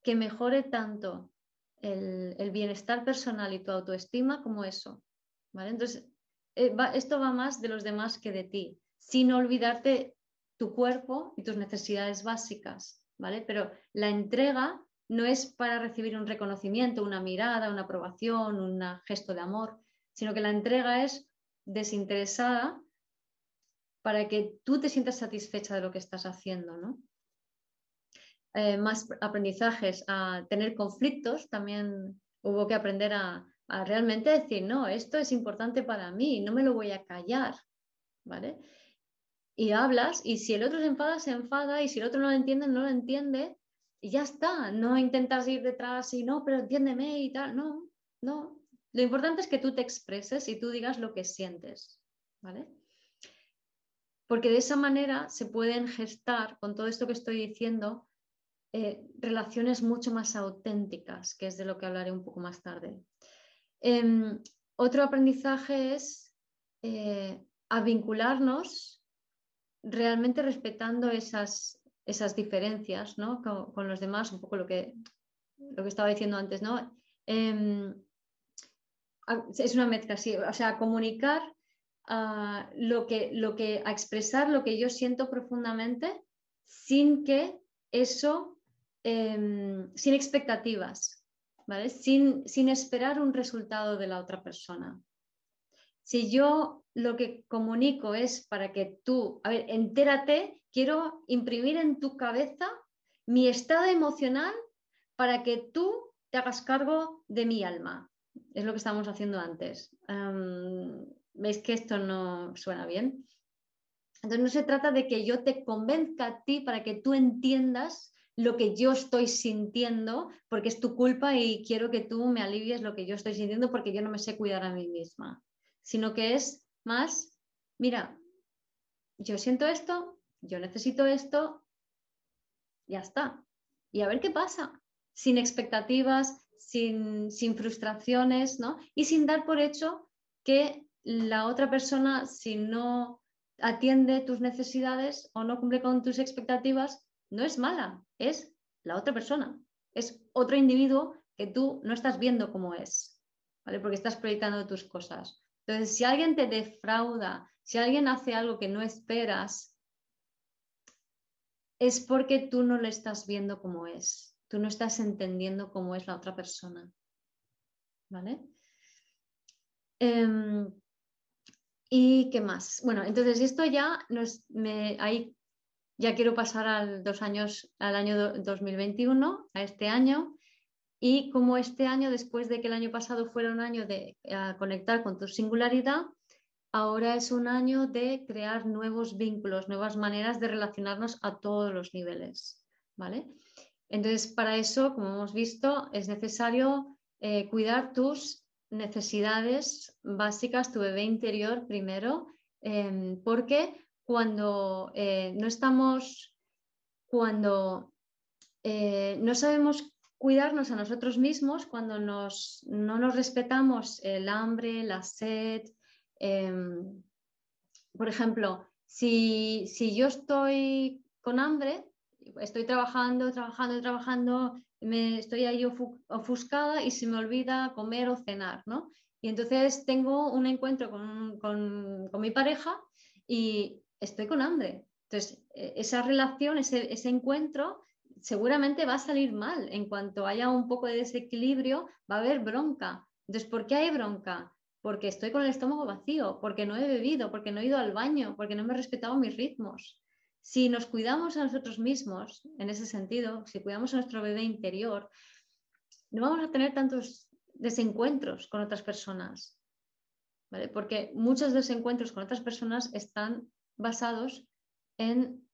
que mejore tanto el, el bienestar personal y tu autoestima como eso. ¿vale? Entonces, eh, esto va más de los demás que de ti, sin olvidarte tu cuerpo y tus necesidades básicas, ¿vale? Pero la entrega no es para recibir un reconocimiento, una mirada, una aprobación, un gesto de amor, sino que la entrega es desinteresada para que tú te sientas satisfecha de lo que estás haciendo, ¿no? Eh, más aprendizajes, a tener conflictos, también hubo que aprender a, a, realmente decir, no, esto es importante para mí, no me lo voy a callar, ¿vale? y hablas y si el otro se enfada, se enfada y si el otro no lo entiende, no lo entiende y ya está, no intentas ir detrás y no, pero entiéndeme y tal, no, no. Lo importante es que tú te expreses y tú digas lo que sientes, ¿vale? Porque de esa manera se pueden gestar, con todo esto que estoy diciendo, eh, relaciones mucho más auténticas, que es de lo que hablaré un poco más tarde. Em, otro aprendizaje es eh, a vincularnos realmente respetando esas, esas diferencias con, los demás, un poco lo que, lo que estaba diciendo antes, ¿no? Em, es una mezcla, o sea, comunicar lo, que, lo que, a expresar lo que yo siento profundamente sin que eso, em, sin expectativas, Sin, sin esperar un resultado de la otra persona. Si yo lo que comunico es para que tú, a ver, entérate, quiero imprimir en tu cabeza mi estado emocional para que tú te hagas cargo de mi alma. Es lo que estábamos haciendo antes. ¿Veis que esto no suena bien? Entonces no se trata de que yo te convenzca a ti para que tú entiendas lo que yo estoy sintiendo, porque es tu culpa y quiero que tú me alivies lo que yo estoy sintiendo porque yo no me sé cuidar a mí misma, sino que es más, mira, yo siento esto, yo necesito esto, ya está. Y a ver qué pasa, sin expectativas, sin, sin frustraciones, ¿no? Y sin dar por hecho que la otra persona, si no atiende tus necesidades o no cumple con tus expectativas, no es mala, es la otra persona, es otro individuo que tú no estás viendo como es, ¿vale? Porque estás proyectando tus cosas. Entonces, si alguien te defrauda, si alguien hace algo que no esperas, es porque tú no le estás viendo como es, tú no estás entendiendo cómo es la otra persona. ¿Vale? Em, ¿Y qué más? Bueno, entonces esto ya nos, me, ahí ya quiero pasar al dos años, al año 2021, a este año. y como este año, después de que el año pasado fuera un año de conectar con tu singularidad, ahora es un año de crear nuevos vínculos, nuevas maneras de relacionarnos a todos los niveles. ¿vale? Entonces, para eso, como hemos visto, es necesario eh, cuidar tus necesidades básicas, tu bebé interior primero, em, porque cuando eh, no estamos, cuando eh, no sabemos cuidarnos a nosotros mismos cuando nos, no nos respetamos el hambre, la sed. Em, por ejemplo, si, yo estoy con hambre, estoy trabajando, trabajando, trabajando, me estoy ahí ofuscada y se me olvida comer o cenar, ¿no? Y entonces tengo un encuentro con, con mi pareja y estoy con hambre. Entonces, e, esa relación, ese, ese encuentro seguramente va a salir mal. En cuanto haya un poco de desequilibrio, va a haber bronca. Entonces, ¿por qué hay bronca? Porque estoy con el estómago vacío, porque no he bebido, porque no he ido al baño, porque no me he respetado mis ritmos. Si nos cuidamos a nosotros mismos, en ese sentido, si cuidamos a nuestro bebé interior, no vamos a tener tantos desencuentros con otras personas. Porque muchos desencuentros con otras personas están basados en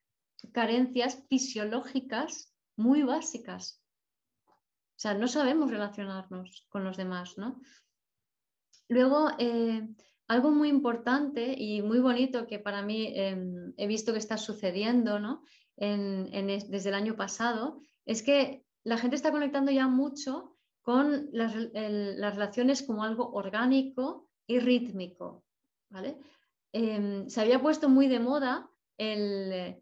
carencias fisiológicas muy básicas. O sea, no sabemos relacionarnos con los demás, ¿no? Luego, eh, algo muy importante y muy bonito que para mí em, he visto que está sucediendo ¿no? desde el año pasado es que la gente está conectando ya mucho con las, relaciones como algo orgánico y rítmico. ¿vale? Em, se había puesto muy de moda el,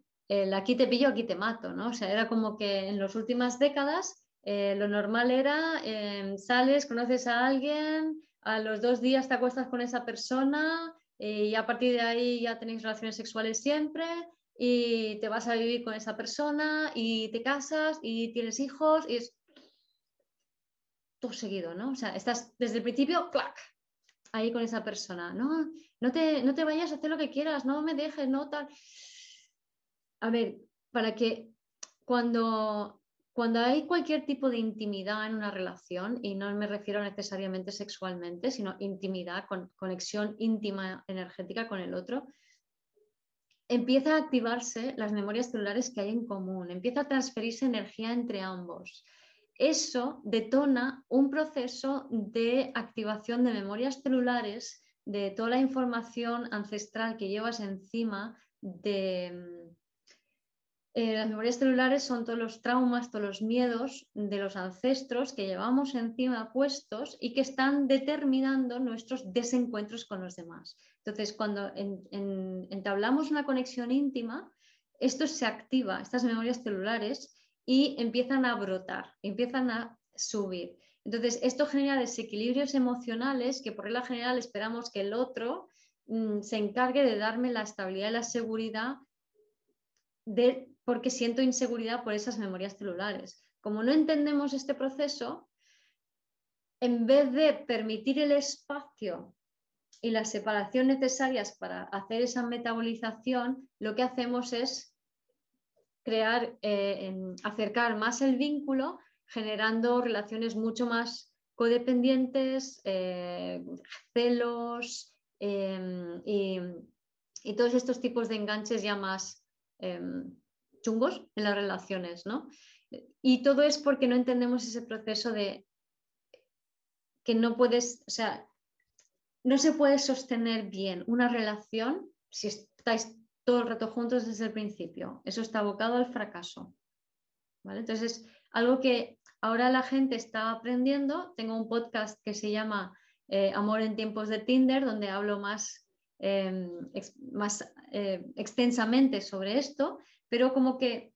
aquí te pillo, aquí te mato, ¿no? O sea, era como que en las últimas décadas eh, lo normal era, em, sales, conoces a alguien, a los dos días te acuestas con esa persona eh, y a partir de ahí ya tenéis relaciones sexuales siempre y te vas a vivir con esa persona y te casas y tienes hijos y es todo seguido, ¿no? O sea, estás desde el principio, ¡clac! Ahí con esa persona, ¿no? No te, no te vayas a hacer lo que quieras, no me dejes, no tal a ver, para que cuando, cuando hay cualquier tipo de intimidad en una relación, y no me refiero necesariamente sexualmente, sino intimidad, con, conexión íntima energética con el otro, empieza a activarse las memorias celulares que hay en común, empieza a transferirse energía entre ambos. Eso detona un proceso de activación de memorias celulares de toda la información ancestral que llevas encima de, eh, las memorias celulares son todos los traumas, todos los miedos de los ancestros que llevamos encima puestos y que están determinando nuestros desencuentros con los demás. Entonces, cuando entablamos una conexión íntima, esto se activa, estas memorias celulares, y empiezan a brotar, empiezan a subir. Entonces, esto genera desequilibrios emocionales que por regla general esperamos que el otro mm, se encargue de darme la estabilidad y la seguridad de porque siento inseguridad por esas memorias celulares. Como no entendemos este proceso, en vez de permitir el espacio y la separación necesarias para hacer esa metabolización, lo que hacemos es crear, eh, acercar más el vínculo, generando relaciones mucho más codependientes, eh, celos em, y, todos estos tipos de enganches ya más em, chungos en las relaciones, ¿no? Y todo es porque no entendemos ese proceso de que no puedes, o sea, no se puede sostener bien una relación si estáis todo el rato juntos desde el principio. Eso está abocado al fracaso. ¿vale? Entonces, algo que ahora la gente está aprendiendo. Tengo un podcast que se llama eh, Amor en tiempos de Tinder, donde hablo más, em, más eh, extensamente sobre esto pero como que,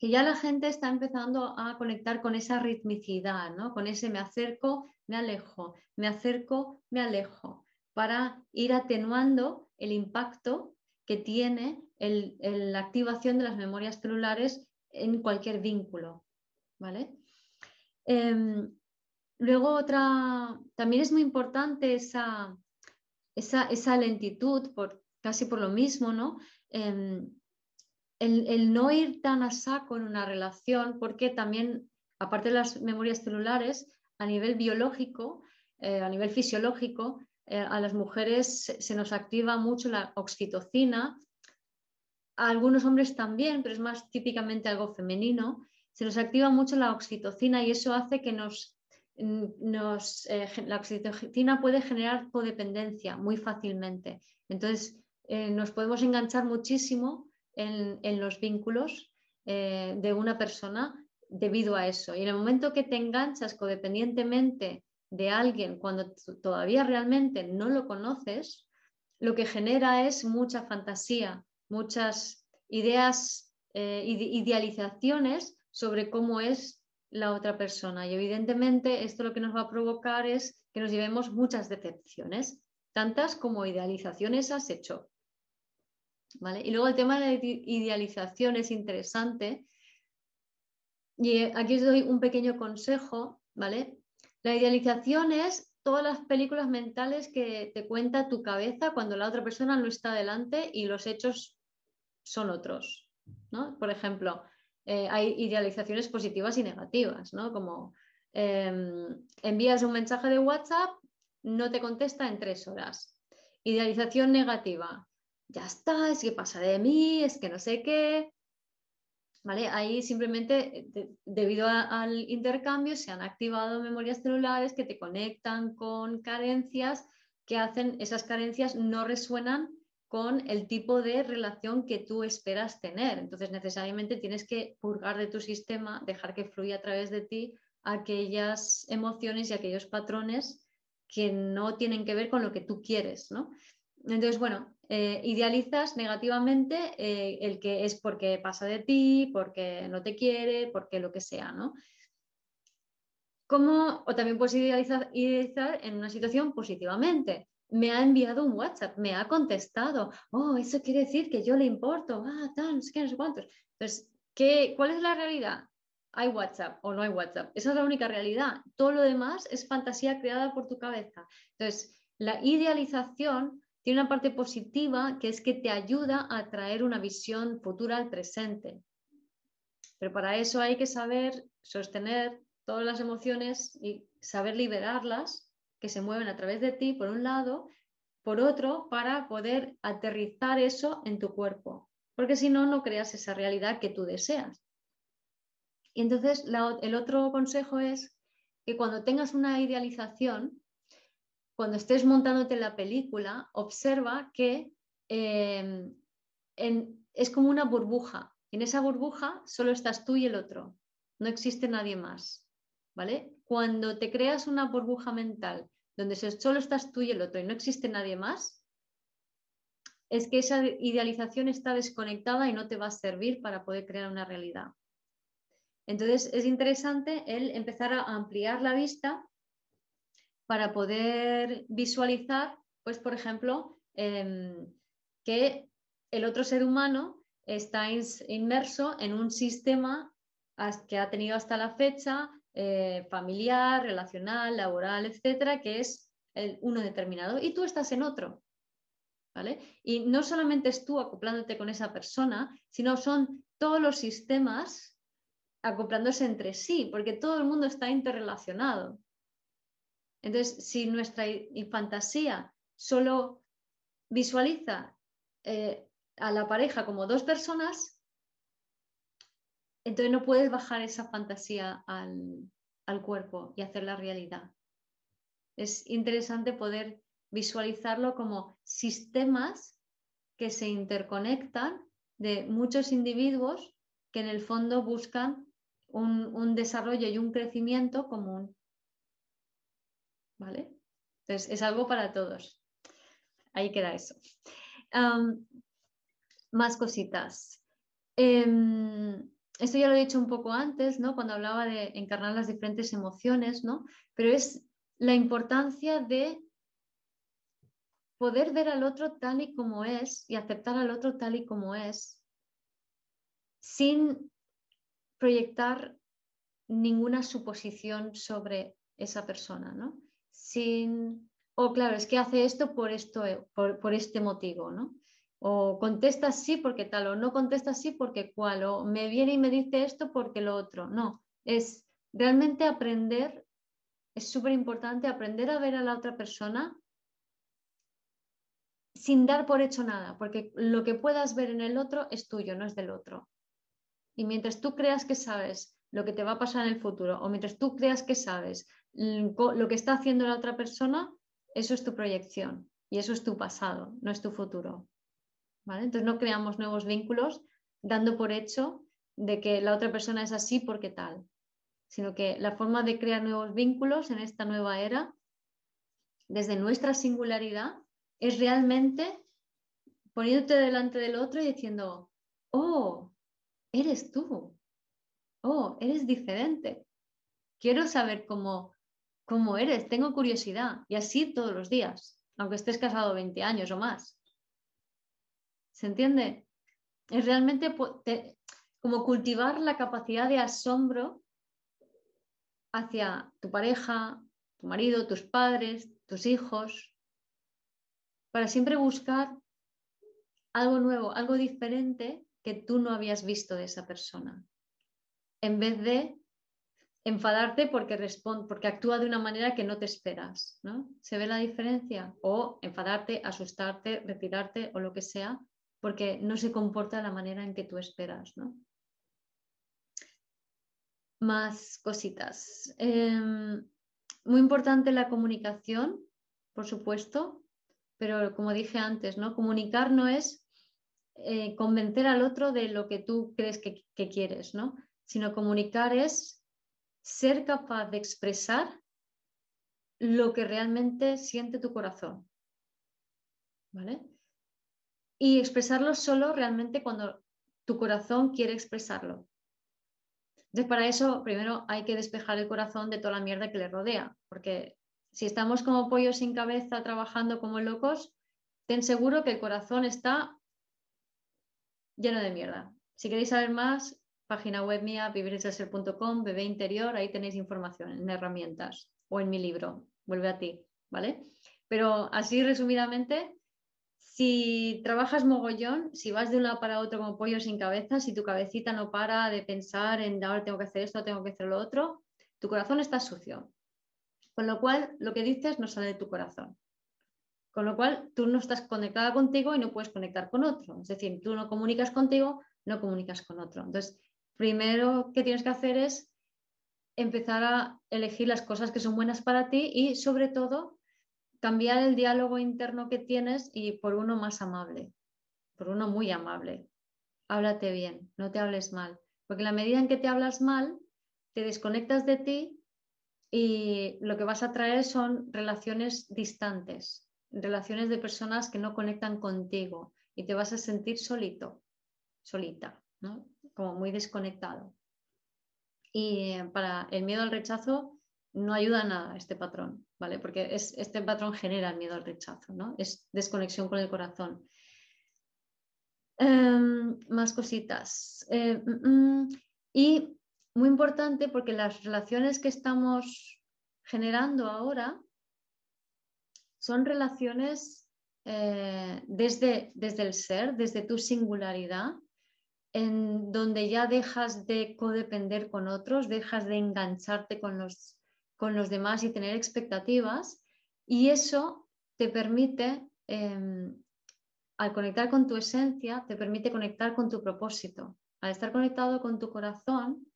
ya la gente está empezando a conectar con esa ritmicidad, ¿no? con ese me acerco, me alejo, me acerco, me alejo, para ir atenuando el impacto que tiene la activación de las memorias celulares en cualquier vínculo. ¿vale? Em, luego otra, también es muy importante esa, esa, lentitud, por, casi por lo mismo, ¿no? Em, el, no ir tan a saco en una relación, porque también aparte de las memorias celulares, a nivel biológico, eh, a nivel fisiológico, eh, a las mujeres se nos activa mucho la oxitocina, a algunos hombres también, pero es más típicamente algo femenino, se nos activa mucho la oxitocina y eso hace que nos, nos la oxitocina puede generar codependencia muy fácilmente. Entonces, nos podemos enganchar muchísimo en, los vínculos eh, de una persona debido a eso. Y en el momento que te enganchas codependientemente de alguien cuando todavía realmente no lo conoces, lo que genera es mucha fantasía, muchas ideas, eh, idealizaciones sobre cómo es la otra persona. Y evidentemente esto lo que nos va a provocar es que nos llevemos muchas decepciones, tantas como idealizaciones has hecho. Y luego el tema de idealización es interesante. Y eh, aquí os doy un pequeño consejo, ¿vale? La idealización es todas las películas mentales que te cuenta tu cabeza cuando la otra persona no está delante y los hechos son otros, Por ejemplo, eh, hay idealizaciones positivas y negativas, ¿no? Como em, envías un mensaje de WhatsApp, no te contesta en tres horas. Idealización negativa, ya está, es que pasa de mí, es que no sé qué. ¿Vale? Ahí simplemente, eh, debido al intercambio, se han activado memorias celulares que te conectan con carencias que hacen, esas carencias no resuenan con el tipo de relación que tú esperas tener. Entonces, necesariamente tienes que purgar de tu sistema, dejar que fluya a través de ti aquellas emociones y aquellos patrones que no tienen que ver con lo que tú quieres, ¿no? Entonces, bueno, eh, idealizas negativamente eh, el que es porque pasa de ti, porque no te quiere, porque lo que sea, ¿no? Como, o también puedes idealizar, en una situación positivamente. Me ha enviado un WhatsApp, me ha contestado. Oh, eso quiere decir que yo le importo. Ah, tal, no sé qué, no sé cuántos. Entonces, ¿qué, ¿cuál es la realidad? ¿Hay WhatsApp o no hay WhatsApp? Esa es la única realidad. Todo lo demás es fantasía creada por tu cabeza. Entonces, la idealización tiene una parte positiva que es que te ayuda a traer una visión futura al presente. Pero para eso hay que saber sostener todas las emociones y saber liberarlas que se mueven a través de ti, por un lado, por otro, para poder aterrizar eso en tu cuerpo. Porque si no, no creas esa realidad que tú deseas. Y entonces el otro consejo es que cuando tengas una idealización, cuando estés montándote la película, observa que em, es como una burbuja. En esa burbuja solo estás tú y el otro. No existe nadie más. ¿Vale? Cuando te creas una burbuja mental donde solo estás tú y el otro y no existe nadie más, es que esa idealización está desconectada y no te va a servir para poder crear una realidad. Entonces es interesante el empezar a ampliar la vista para poder visualizar, pues, por ejemplo, em, que el otro ser humano está inmerso en un sistema que ha tenido hasta la fecha eh, familiar, relacional, laboral, etcétera, que es el, uno determinado, y tú estás en otro. ¿Vale? Y no solamente es tú acoplándote con esa persona, sino son todos los sistemas acoplándose entre sí, porque todo el mundo está interrelacionado. Entonces, si nuestra fantasía solo visualiza eh, a la pareja como dos personas, entonces no puedes bajar esa fantasía al, cuerpo y hacerla realidad. Es interesante poder visualizarlo como sistemas que se interconectan de muchos individuos que en el fondo buscan un desarrollo y un crecimiento común. ¿Vale? Entonces, es algo para todos. Ahí queda eso. más cositas. Em, esto ya lo he dicho un poco antes, ¿no? Cuando hablaba de encarnar las diferentes emociones, ¿no? Pero es la importancia de poder ver al otro tal y como es y aceptar al otro tal y como es, sin proyectar ninguna suposición sobre esa persona, ¿no? Sin, o claro, es que hace esto por, esto, eh, por, este motivo, ¿no? O contesta sí porque tal, o no contesta sí porque cual, o me viene y me dice esto porque lo otro. No, es realmente aprender, es súper importante aprender a ver a la otra persona sin dar por hecho nada, porque lo que puedas ver en el otro es tuyo, no es del otro. Y mientras tú creas que sabes lo que te va a pasar en el futuro, o mientras tú creas que sabes lo que está haciendo la otra persona, eso es tu proyección y eso es tu pasado, no es tu futuro. Entonces no creamos nuevos vínculos dando por hecho de que la otra persona es así porque tal, sino que la forma de crear nuevos vínculos en esta nueva era, desde nuestra singularidad, es realmente poniéndote delante del otro y diciendo, oh, eres tú, oh, eres diferente, quiero saber cómo, cómo eres, tengo curiosidad, y así todos los días, aunque estés casado 20 años o más. ¿Se entiende? Es realmente como cultivar la capacidad de asombro hacia tu pareja, tu marido, tus padres, tus hijos, para siempre buscar algo nuevo, algo diferente que tú no habías visto de esa persona, en vez de enfadarte porque responde, porque actúa de una manera que no te esperas, ¿no? ¿Se ve la diferencia? O enfadarte, asustarte, retirarte o lo que sea, porque no se comporta de la manera en que tú esperas, ¿no? Más cositas. Em, muy importante la comunicación, por supuesto, pero como dije antes, ¿no? Comunicar no es eh, convencer al otro de lo que tú crees que, que quieres, ¿no? Sino comunicar es ser capaz de expresar lo que realmente siente tu corazón. ¿Vale? Y expresarlo solo realmente cuando tu corazón quiere expresarlo. Entonces, para eso, primero hay que despejar el corazón de toda la mierda que le rodea, porque si estamos como pollos sin cabeza trabajando como locos, ten seguro que el corazón está lleno de mierda. Si queréis saber más, página web mía, vivireselser.com, bebé interior, ahí tenéis información en herramientas o en mi libro, vuelve a ti, ¿vale? Pero así resumidamente, si trabajas mogollón, si vas de un lado para otro como pollo sin cabeza, si tu cabecita no para de pensar en ahora tengo que hacer esto, tengo que hacer lo otro, tu corazón está sucio. Con lo cual, lo que dices no sale de tu corazón. Con lo cual, tú no estás conectada contigo y no puedes conectar con otro. Es decir, tú no comunicas contigo, no comunicas con otro. Entonces, primero que tienes que hacer es empezar a elegir las cosas que son buenas para ti y, sobre todo, cambiar el diálogo interno que tienes y por uno más amable, por uno muy amable. Háblate bien, no te hables mal, porque en la medida en que te hablas mal, te desconectas de ti y lo que vas a traer son relaciones distantes, relaciones de personas que no conectan contigo y te vas a sentir solito, solita, ¿no? Como muy desconectado. Y para el miedo al rechazo no ayuda nada este patrón. ¿vale? Porque es, este patrón genera el miedo al rechazo, ¿no? Es desconexión con el corazón. Em, más cositas. Eh, mm, mm, y muy importante porque las relaciones que estamos generando ahora son relaciones eh, desde, desde el ser, desde tu singularidad, en donde ya dejas de codepender con otros, dejas de engancharte con los con los demás y tener expectativas. Y eso te permite, em, al conectar con tu esencia, te permite conectar con tu propósito. Al estar conectado con tu corazón,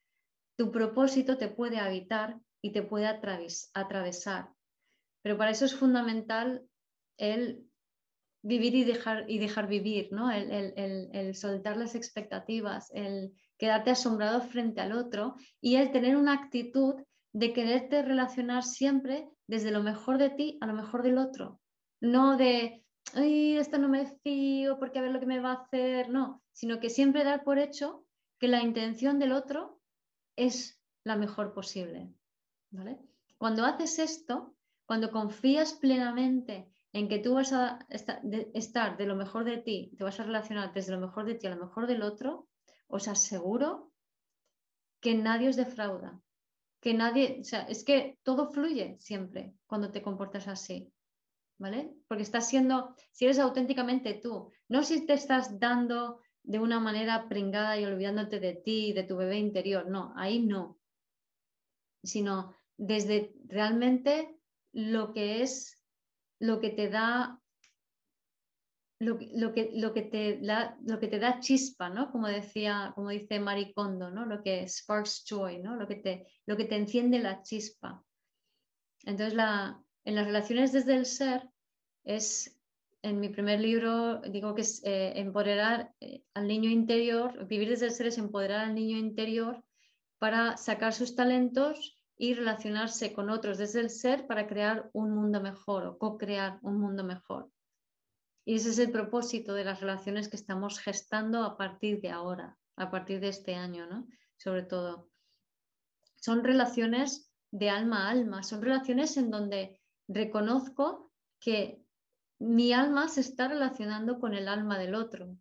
tu propósito te puede habitar y te puede atravesar. Pero para eso es fundamental el vivir y dejar, y dejar vivir, ¿no? el, el soltar las expectativas, el quedarte asombrado frente al otro y el tener una actitud de quererte relacionar siempre desde lo mejor de ti a lo mejor del otro. No de, ay, esto no me fío porque a ver lo que me va a hacer, no, sino que siempre dar por hecho que la intención del otro es la mejor posible. ¿vale? Cuando haces esto, cuando confías plenamente en que tú vas a estar de lo mejor de ti, te vas a relacionar desde lo mejor de ti a lo mejor del otro, os aseguro que nadie os defrauda, que nadie, o sea, es que todo fluye siempre cuando te comportas así, ¿vale? Porque estás siendo, si eres auténticamente tú, no si te estás dando de una manera pringada y olvidándote de ti, de tu bebé interior, no, ahí no. sino desde realmente lo que es, lo que te da lo, que, lo, que te lo que te da chispa, ¿no? Como decía, como dice Maricondo, ¿no? Lo que sparks joy, ¿no? Lo que te, lo que te enciende la chispa. Entonces, la, en las relaciones desde el ser es, en mi primer libro, digo que es eh, empoderar eh, al niño interior, vivir desde el ser es empoderar al niño interior para sacar sus talentos y relacionarse con otros desde el ser para crear un mundo mejor o co-crear un mundo mejor. Y ese es el propósito de las relaciones que estamos gestando a partir de ahora, a partir de este año, ¿no? Sobre todo. Son relaciones de alma a alma, son relaciones en donde reconozco que mi alma se está relacionando con el alma del otro.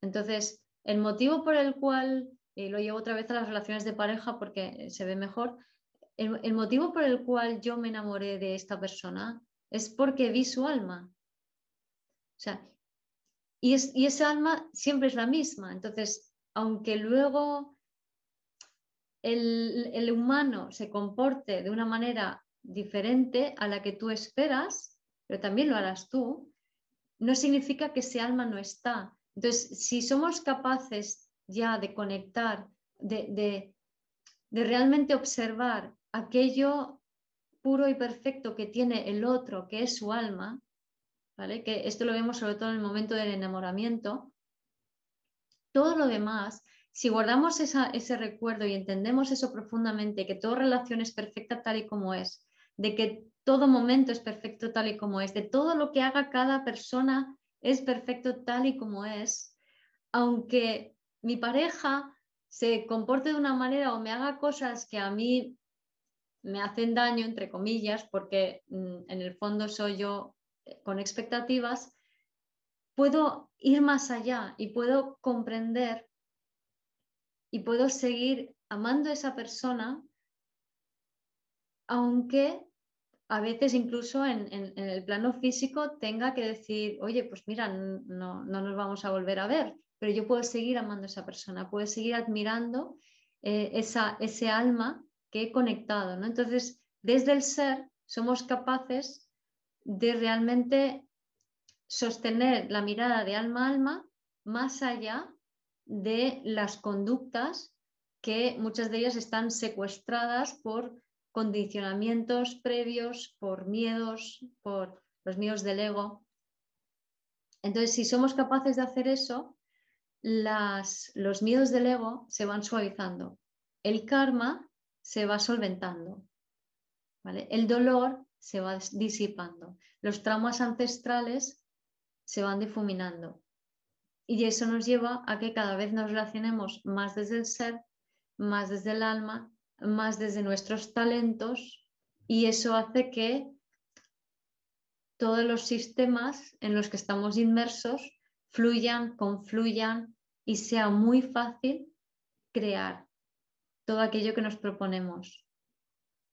Entonces, el motivo por el cual, y lo llevo otra vez a las relaciones de pareja porque se ve mejor, el, motivo por el cual yo me enamoré de esta persona es porque vi su alma, sea, y, es, y esa alma siempre es la misma. Entonces, aunque luego el, el, humano se comporte de una manera diferente a la que tú esperas, pero también lo harás tú, no significa que ese alma no está. Entonces, si somos capaces ya de conectar, de, de realmente observar aquello puro y perfecto que tiene el otro, que es su alma, que esto lo vemos sobre todo en el momento del enamoramiento. Todo lo demás, si guardamos ese recuerdo y entendemos eso profundamente, que toda relación es perfecta tal y como es, de que todo momento es perfecto tal y como es, de todo lo que haga cada persona es perfecto tal y como es, aunque mi pareja se comporte de una manera o me haga cosas que a mí me hacen daño, entre comillas, porque mm, en el fondo soy yo con expectativas, puedo ir más allá y puedo comprender y puedo seguir amando a esa persona, aunque a veces incluso en, el plano físico tenga que decir, oye, pues mira, no, nos vamos a volver a ver, pero yo puedo seguir amando a esa persona, puedo seguir admirando eh, esa, ese alma que he conectado. ¿no? Entonces, desde el ser somos capaces de realmente sostener la mirada de alma a alma más allá de las conductas que muchas de ellas están secuestradas por condicionamientos previos, por miedos, por los miedos del ego. Entonces, si somos capaces de hacer eso, los miedos del ego se van suavizando, el karma se va solventando, el dolor se va disipando. Los traumas ancestrales se van difuminando. Y eso nos lleva a que cada vez nos relacionemos más desde el ser, más desde el alma, más desde nuestros talentos y eso hace que todos los sistemas en los que estamos inmersos fluyan, confluyan y sea muy fácil crear todo aquello que nos proponemos.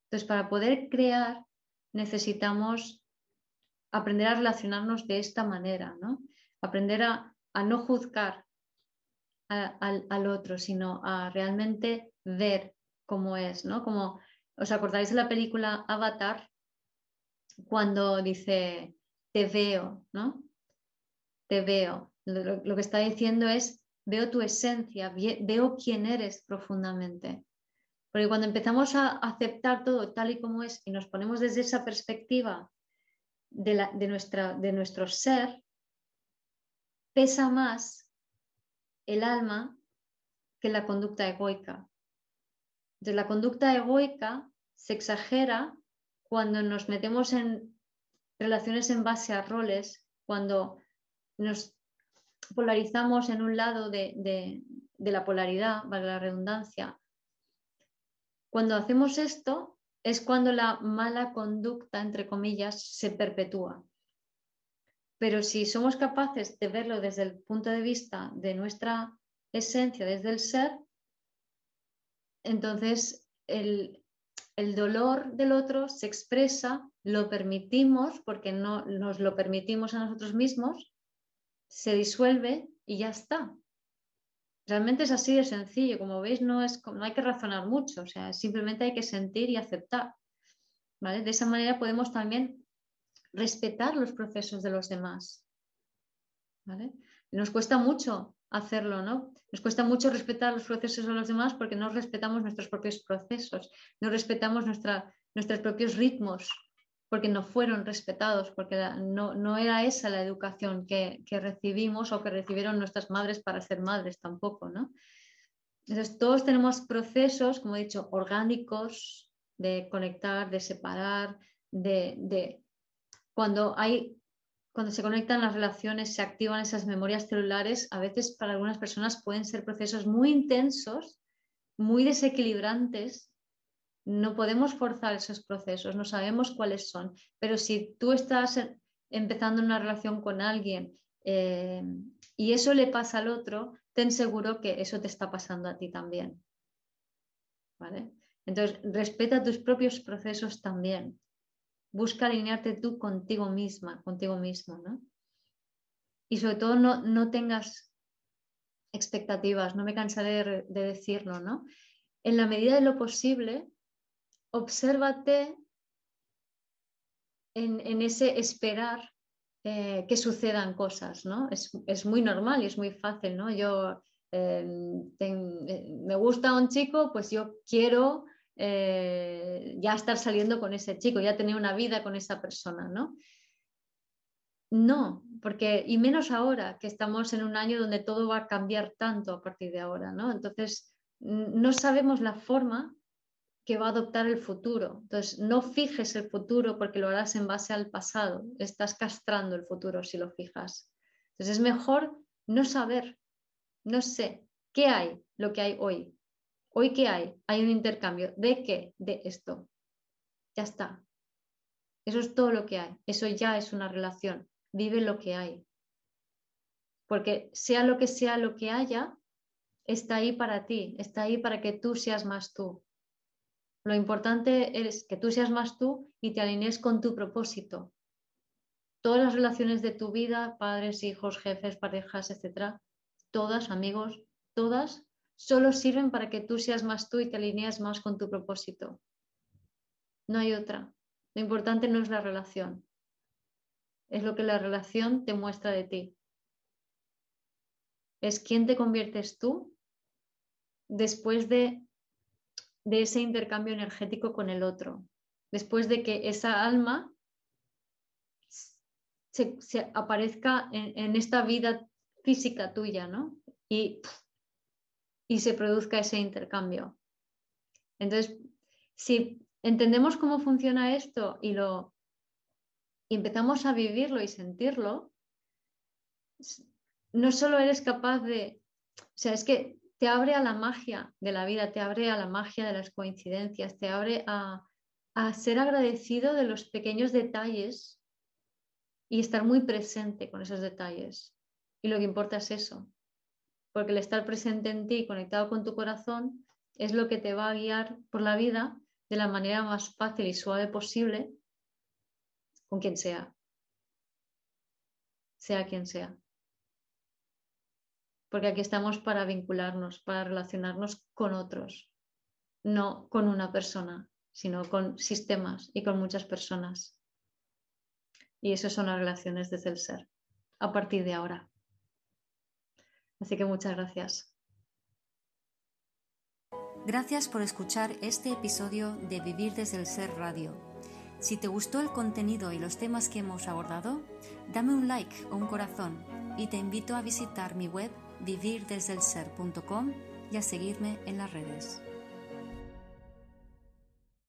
Entonces, para poder crear necesitamos aprender a relacionarnos de esta manera, ¿no? Aprender a, no juzgar al, otro, sino a realmente ver cómo es, ¿no? Como os acordáis de la película Avatar, cuando dice, te veo, ¿no? Te veo. lo que está diciendo es, veo tu esencia, veo quién eres profundamente. Porque cuando empezamos a aceptar todo tal y como es y nos ponemos desde esa perspectiva de, nuestra, de nuestro ser, pesa más el alma que la conducta egoica. Entonces, la conducta egoica se exagera cuando nos metemos en relaciones en base a roles, cuando nos polarizamos en un lado de, de la polaridad, vale la redundancia, cuando hacemos esto es cuando la mala conducta, entre comillas, se perpetúa. Pero si somos capaces de verlo desde el punto de vista de nuestra esencia, desde el ser, entonces el, dolor del otro se expresa, lo permitimos, porque no nos lo permitimos a nosotros mismos, se disuelve y ya está. Realmente es así de sencillo, como veis no, es, no hay que razonar mucho, o sea, simplemente hay que sentir y aceptar. ¿vale? De esa manera podemos también respetar los procesos de los demás. ¿vale? Nos cuesta mucho hacerlo, ¿no? Nos cuesta mucho respetar los procesos de los demás porque no respetamos nuestros propios procesos, no respetamos nuestra, nuestros propios ritmos, porque no fueron respetados, porque no, era esa la educación que, recibimos o que recibieron nuestras madres para ser madres tampoco, ¿no? Entonces, todos tenemos procesos, como he dicho, orgánicos de conectar, de separar, de, cuando hay cuando se conectan las relaciones, se activan esas memorias celulares, a veces para algunas personas pueden ser procesos muy intensos, muy desequilibrantes, no podemos forzar esos procesos, no sabemos cuáles son, pero si tú estás empezando una relación con alguien eh, y eso le pasa al otro, ten seguro que eso te está pasando a ti también. ¿Vale? Entonces, respeta tus propios procesos también. Busca alinearte tú contigo misma, contigo mismo, ¿no? Y sobre todo no, no tengas expectativas, no me cansaré de, de decirlo, ¿no? En la medida de lo posible, obsérvate en, ese esperar eh, que sucedan cosas, ¿no? Es, muy normal y es muy fácil, ¿no? Yo em, eh, me gusta un chico, pues yo quiero eh, ya estar saliendo con ese chico, ya tener una vida con esa persona, ¿no? No, porque, y menos ahora, que estamos en un año donde todo va a cambiar tanto a partir de ahora, ¿no? Entonces, no sabemos la forma que va a adoptar el futuro. Entonces, no fijes el futuro porque lo harás en base al pasado. Estás castrando el futuro si lo fijas. Entonces, es mejor no saber, no sé, ¿qué hay? Lo que hay hoy. ¿Hoy qué hay? Hay un intercambio. ¿De qué? De esto. Ya está. Eso es todo lo que hay. Eso ya es una relación. Vive lo que hay. Porque sea lo que sea lo que haya, está ahí para ti, está ahí para que tú seas más tú. Lo importante es que tú seas más tú y te alinees con tu propósito. Todas las relaciones de tu vida, padres, hijos, jefes, parejas, etcétera, todas, amigos, todas, solo sirven para que tú seas más tú y te alinees más con tu propósito. No hay otra. Lo importante no es la relación, es lo que la relación te muestra de ti. Es quién te conviertes tú después de de ese intercambio energético con el otro, después de que esa alma se, aparezca en, esta vida física tuya, ¿no? Y, y se produzca ese intercambio. Entonces, si entendemos cómo funciona esto y lo y empezamos a vivirlo y sentirlo, no solo eres capaz de, o sea, es que te abre a la magia de la vida, te abre a la magia de las coincidencias, te abre a, ser agradecido de los pequeños detalles y estar muy presente con esos detalles. Y lo que importa es eso, porque el estar presente en ti, conectado con tu corazón, es lo que te va a guiar por la vida de la manera más fácil y suave posible con quien sea, sea quien sea porque aquí estamos para vincularnos, para relacionarnos con otros, no con una persona, sino con sistemas y con muchas personas. Y eso son las relaciones desde el ser, a partir de ahora. Así que muchas gracias. Gracias por escuchar este episodio de Vivir desde el Ser Radio. Si te gustó el contenido y los temas que hemos abordado, dame un like o un corazón y te invito a visitar mi web vivirdesdelser.com y a seguirme en las redes.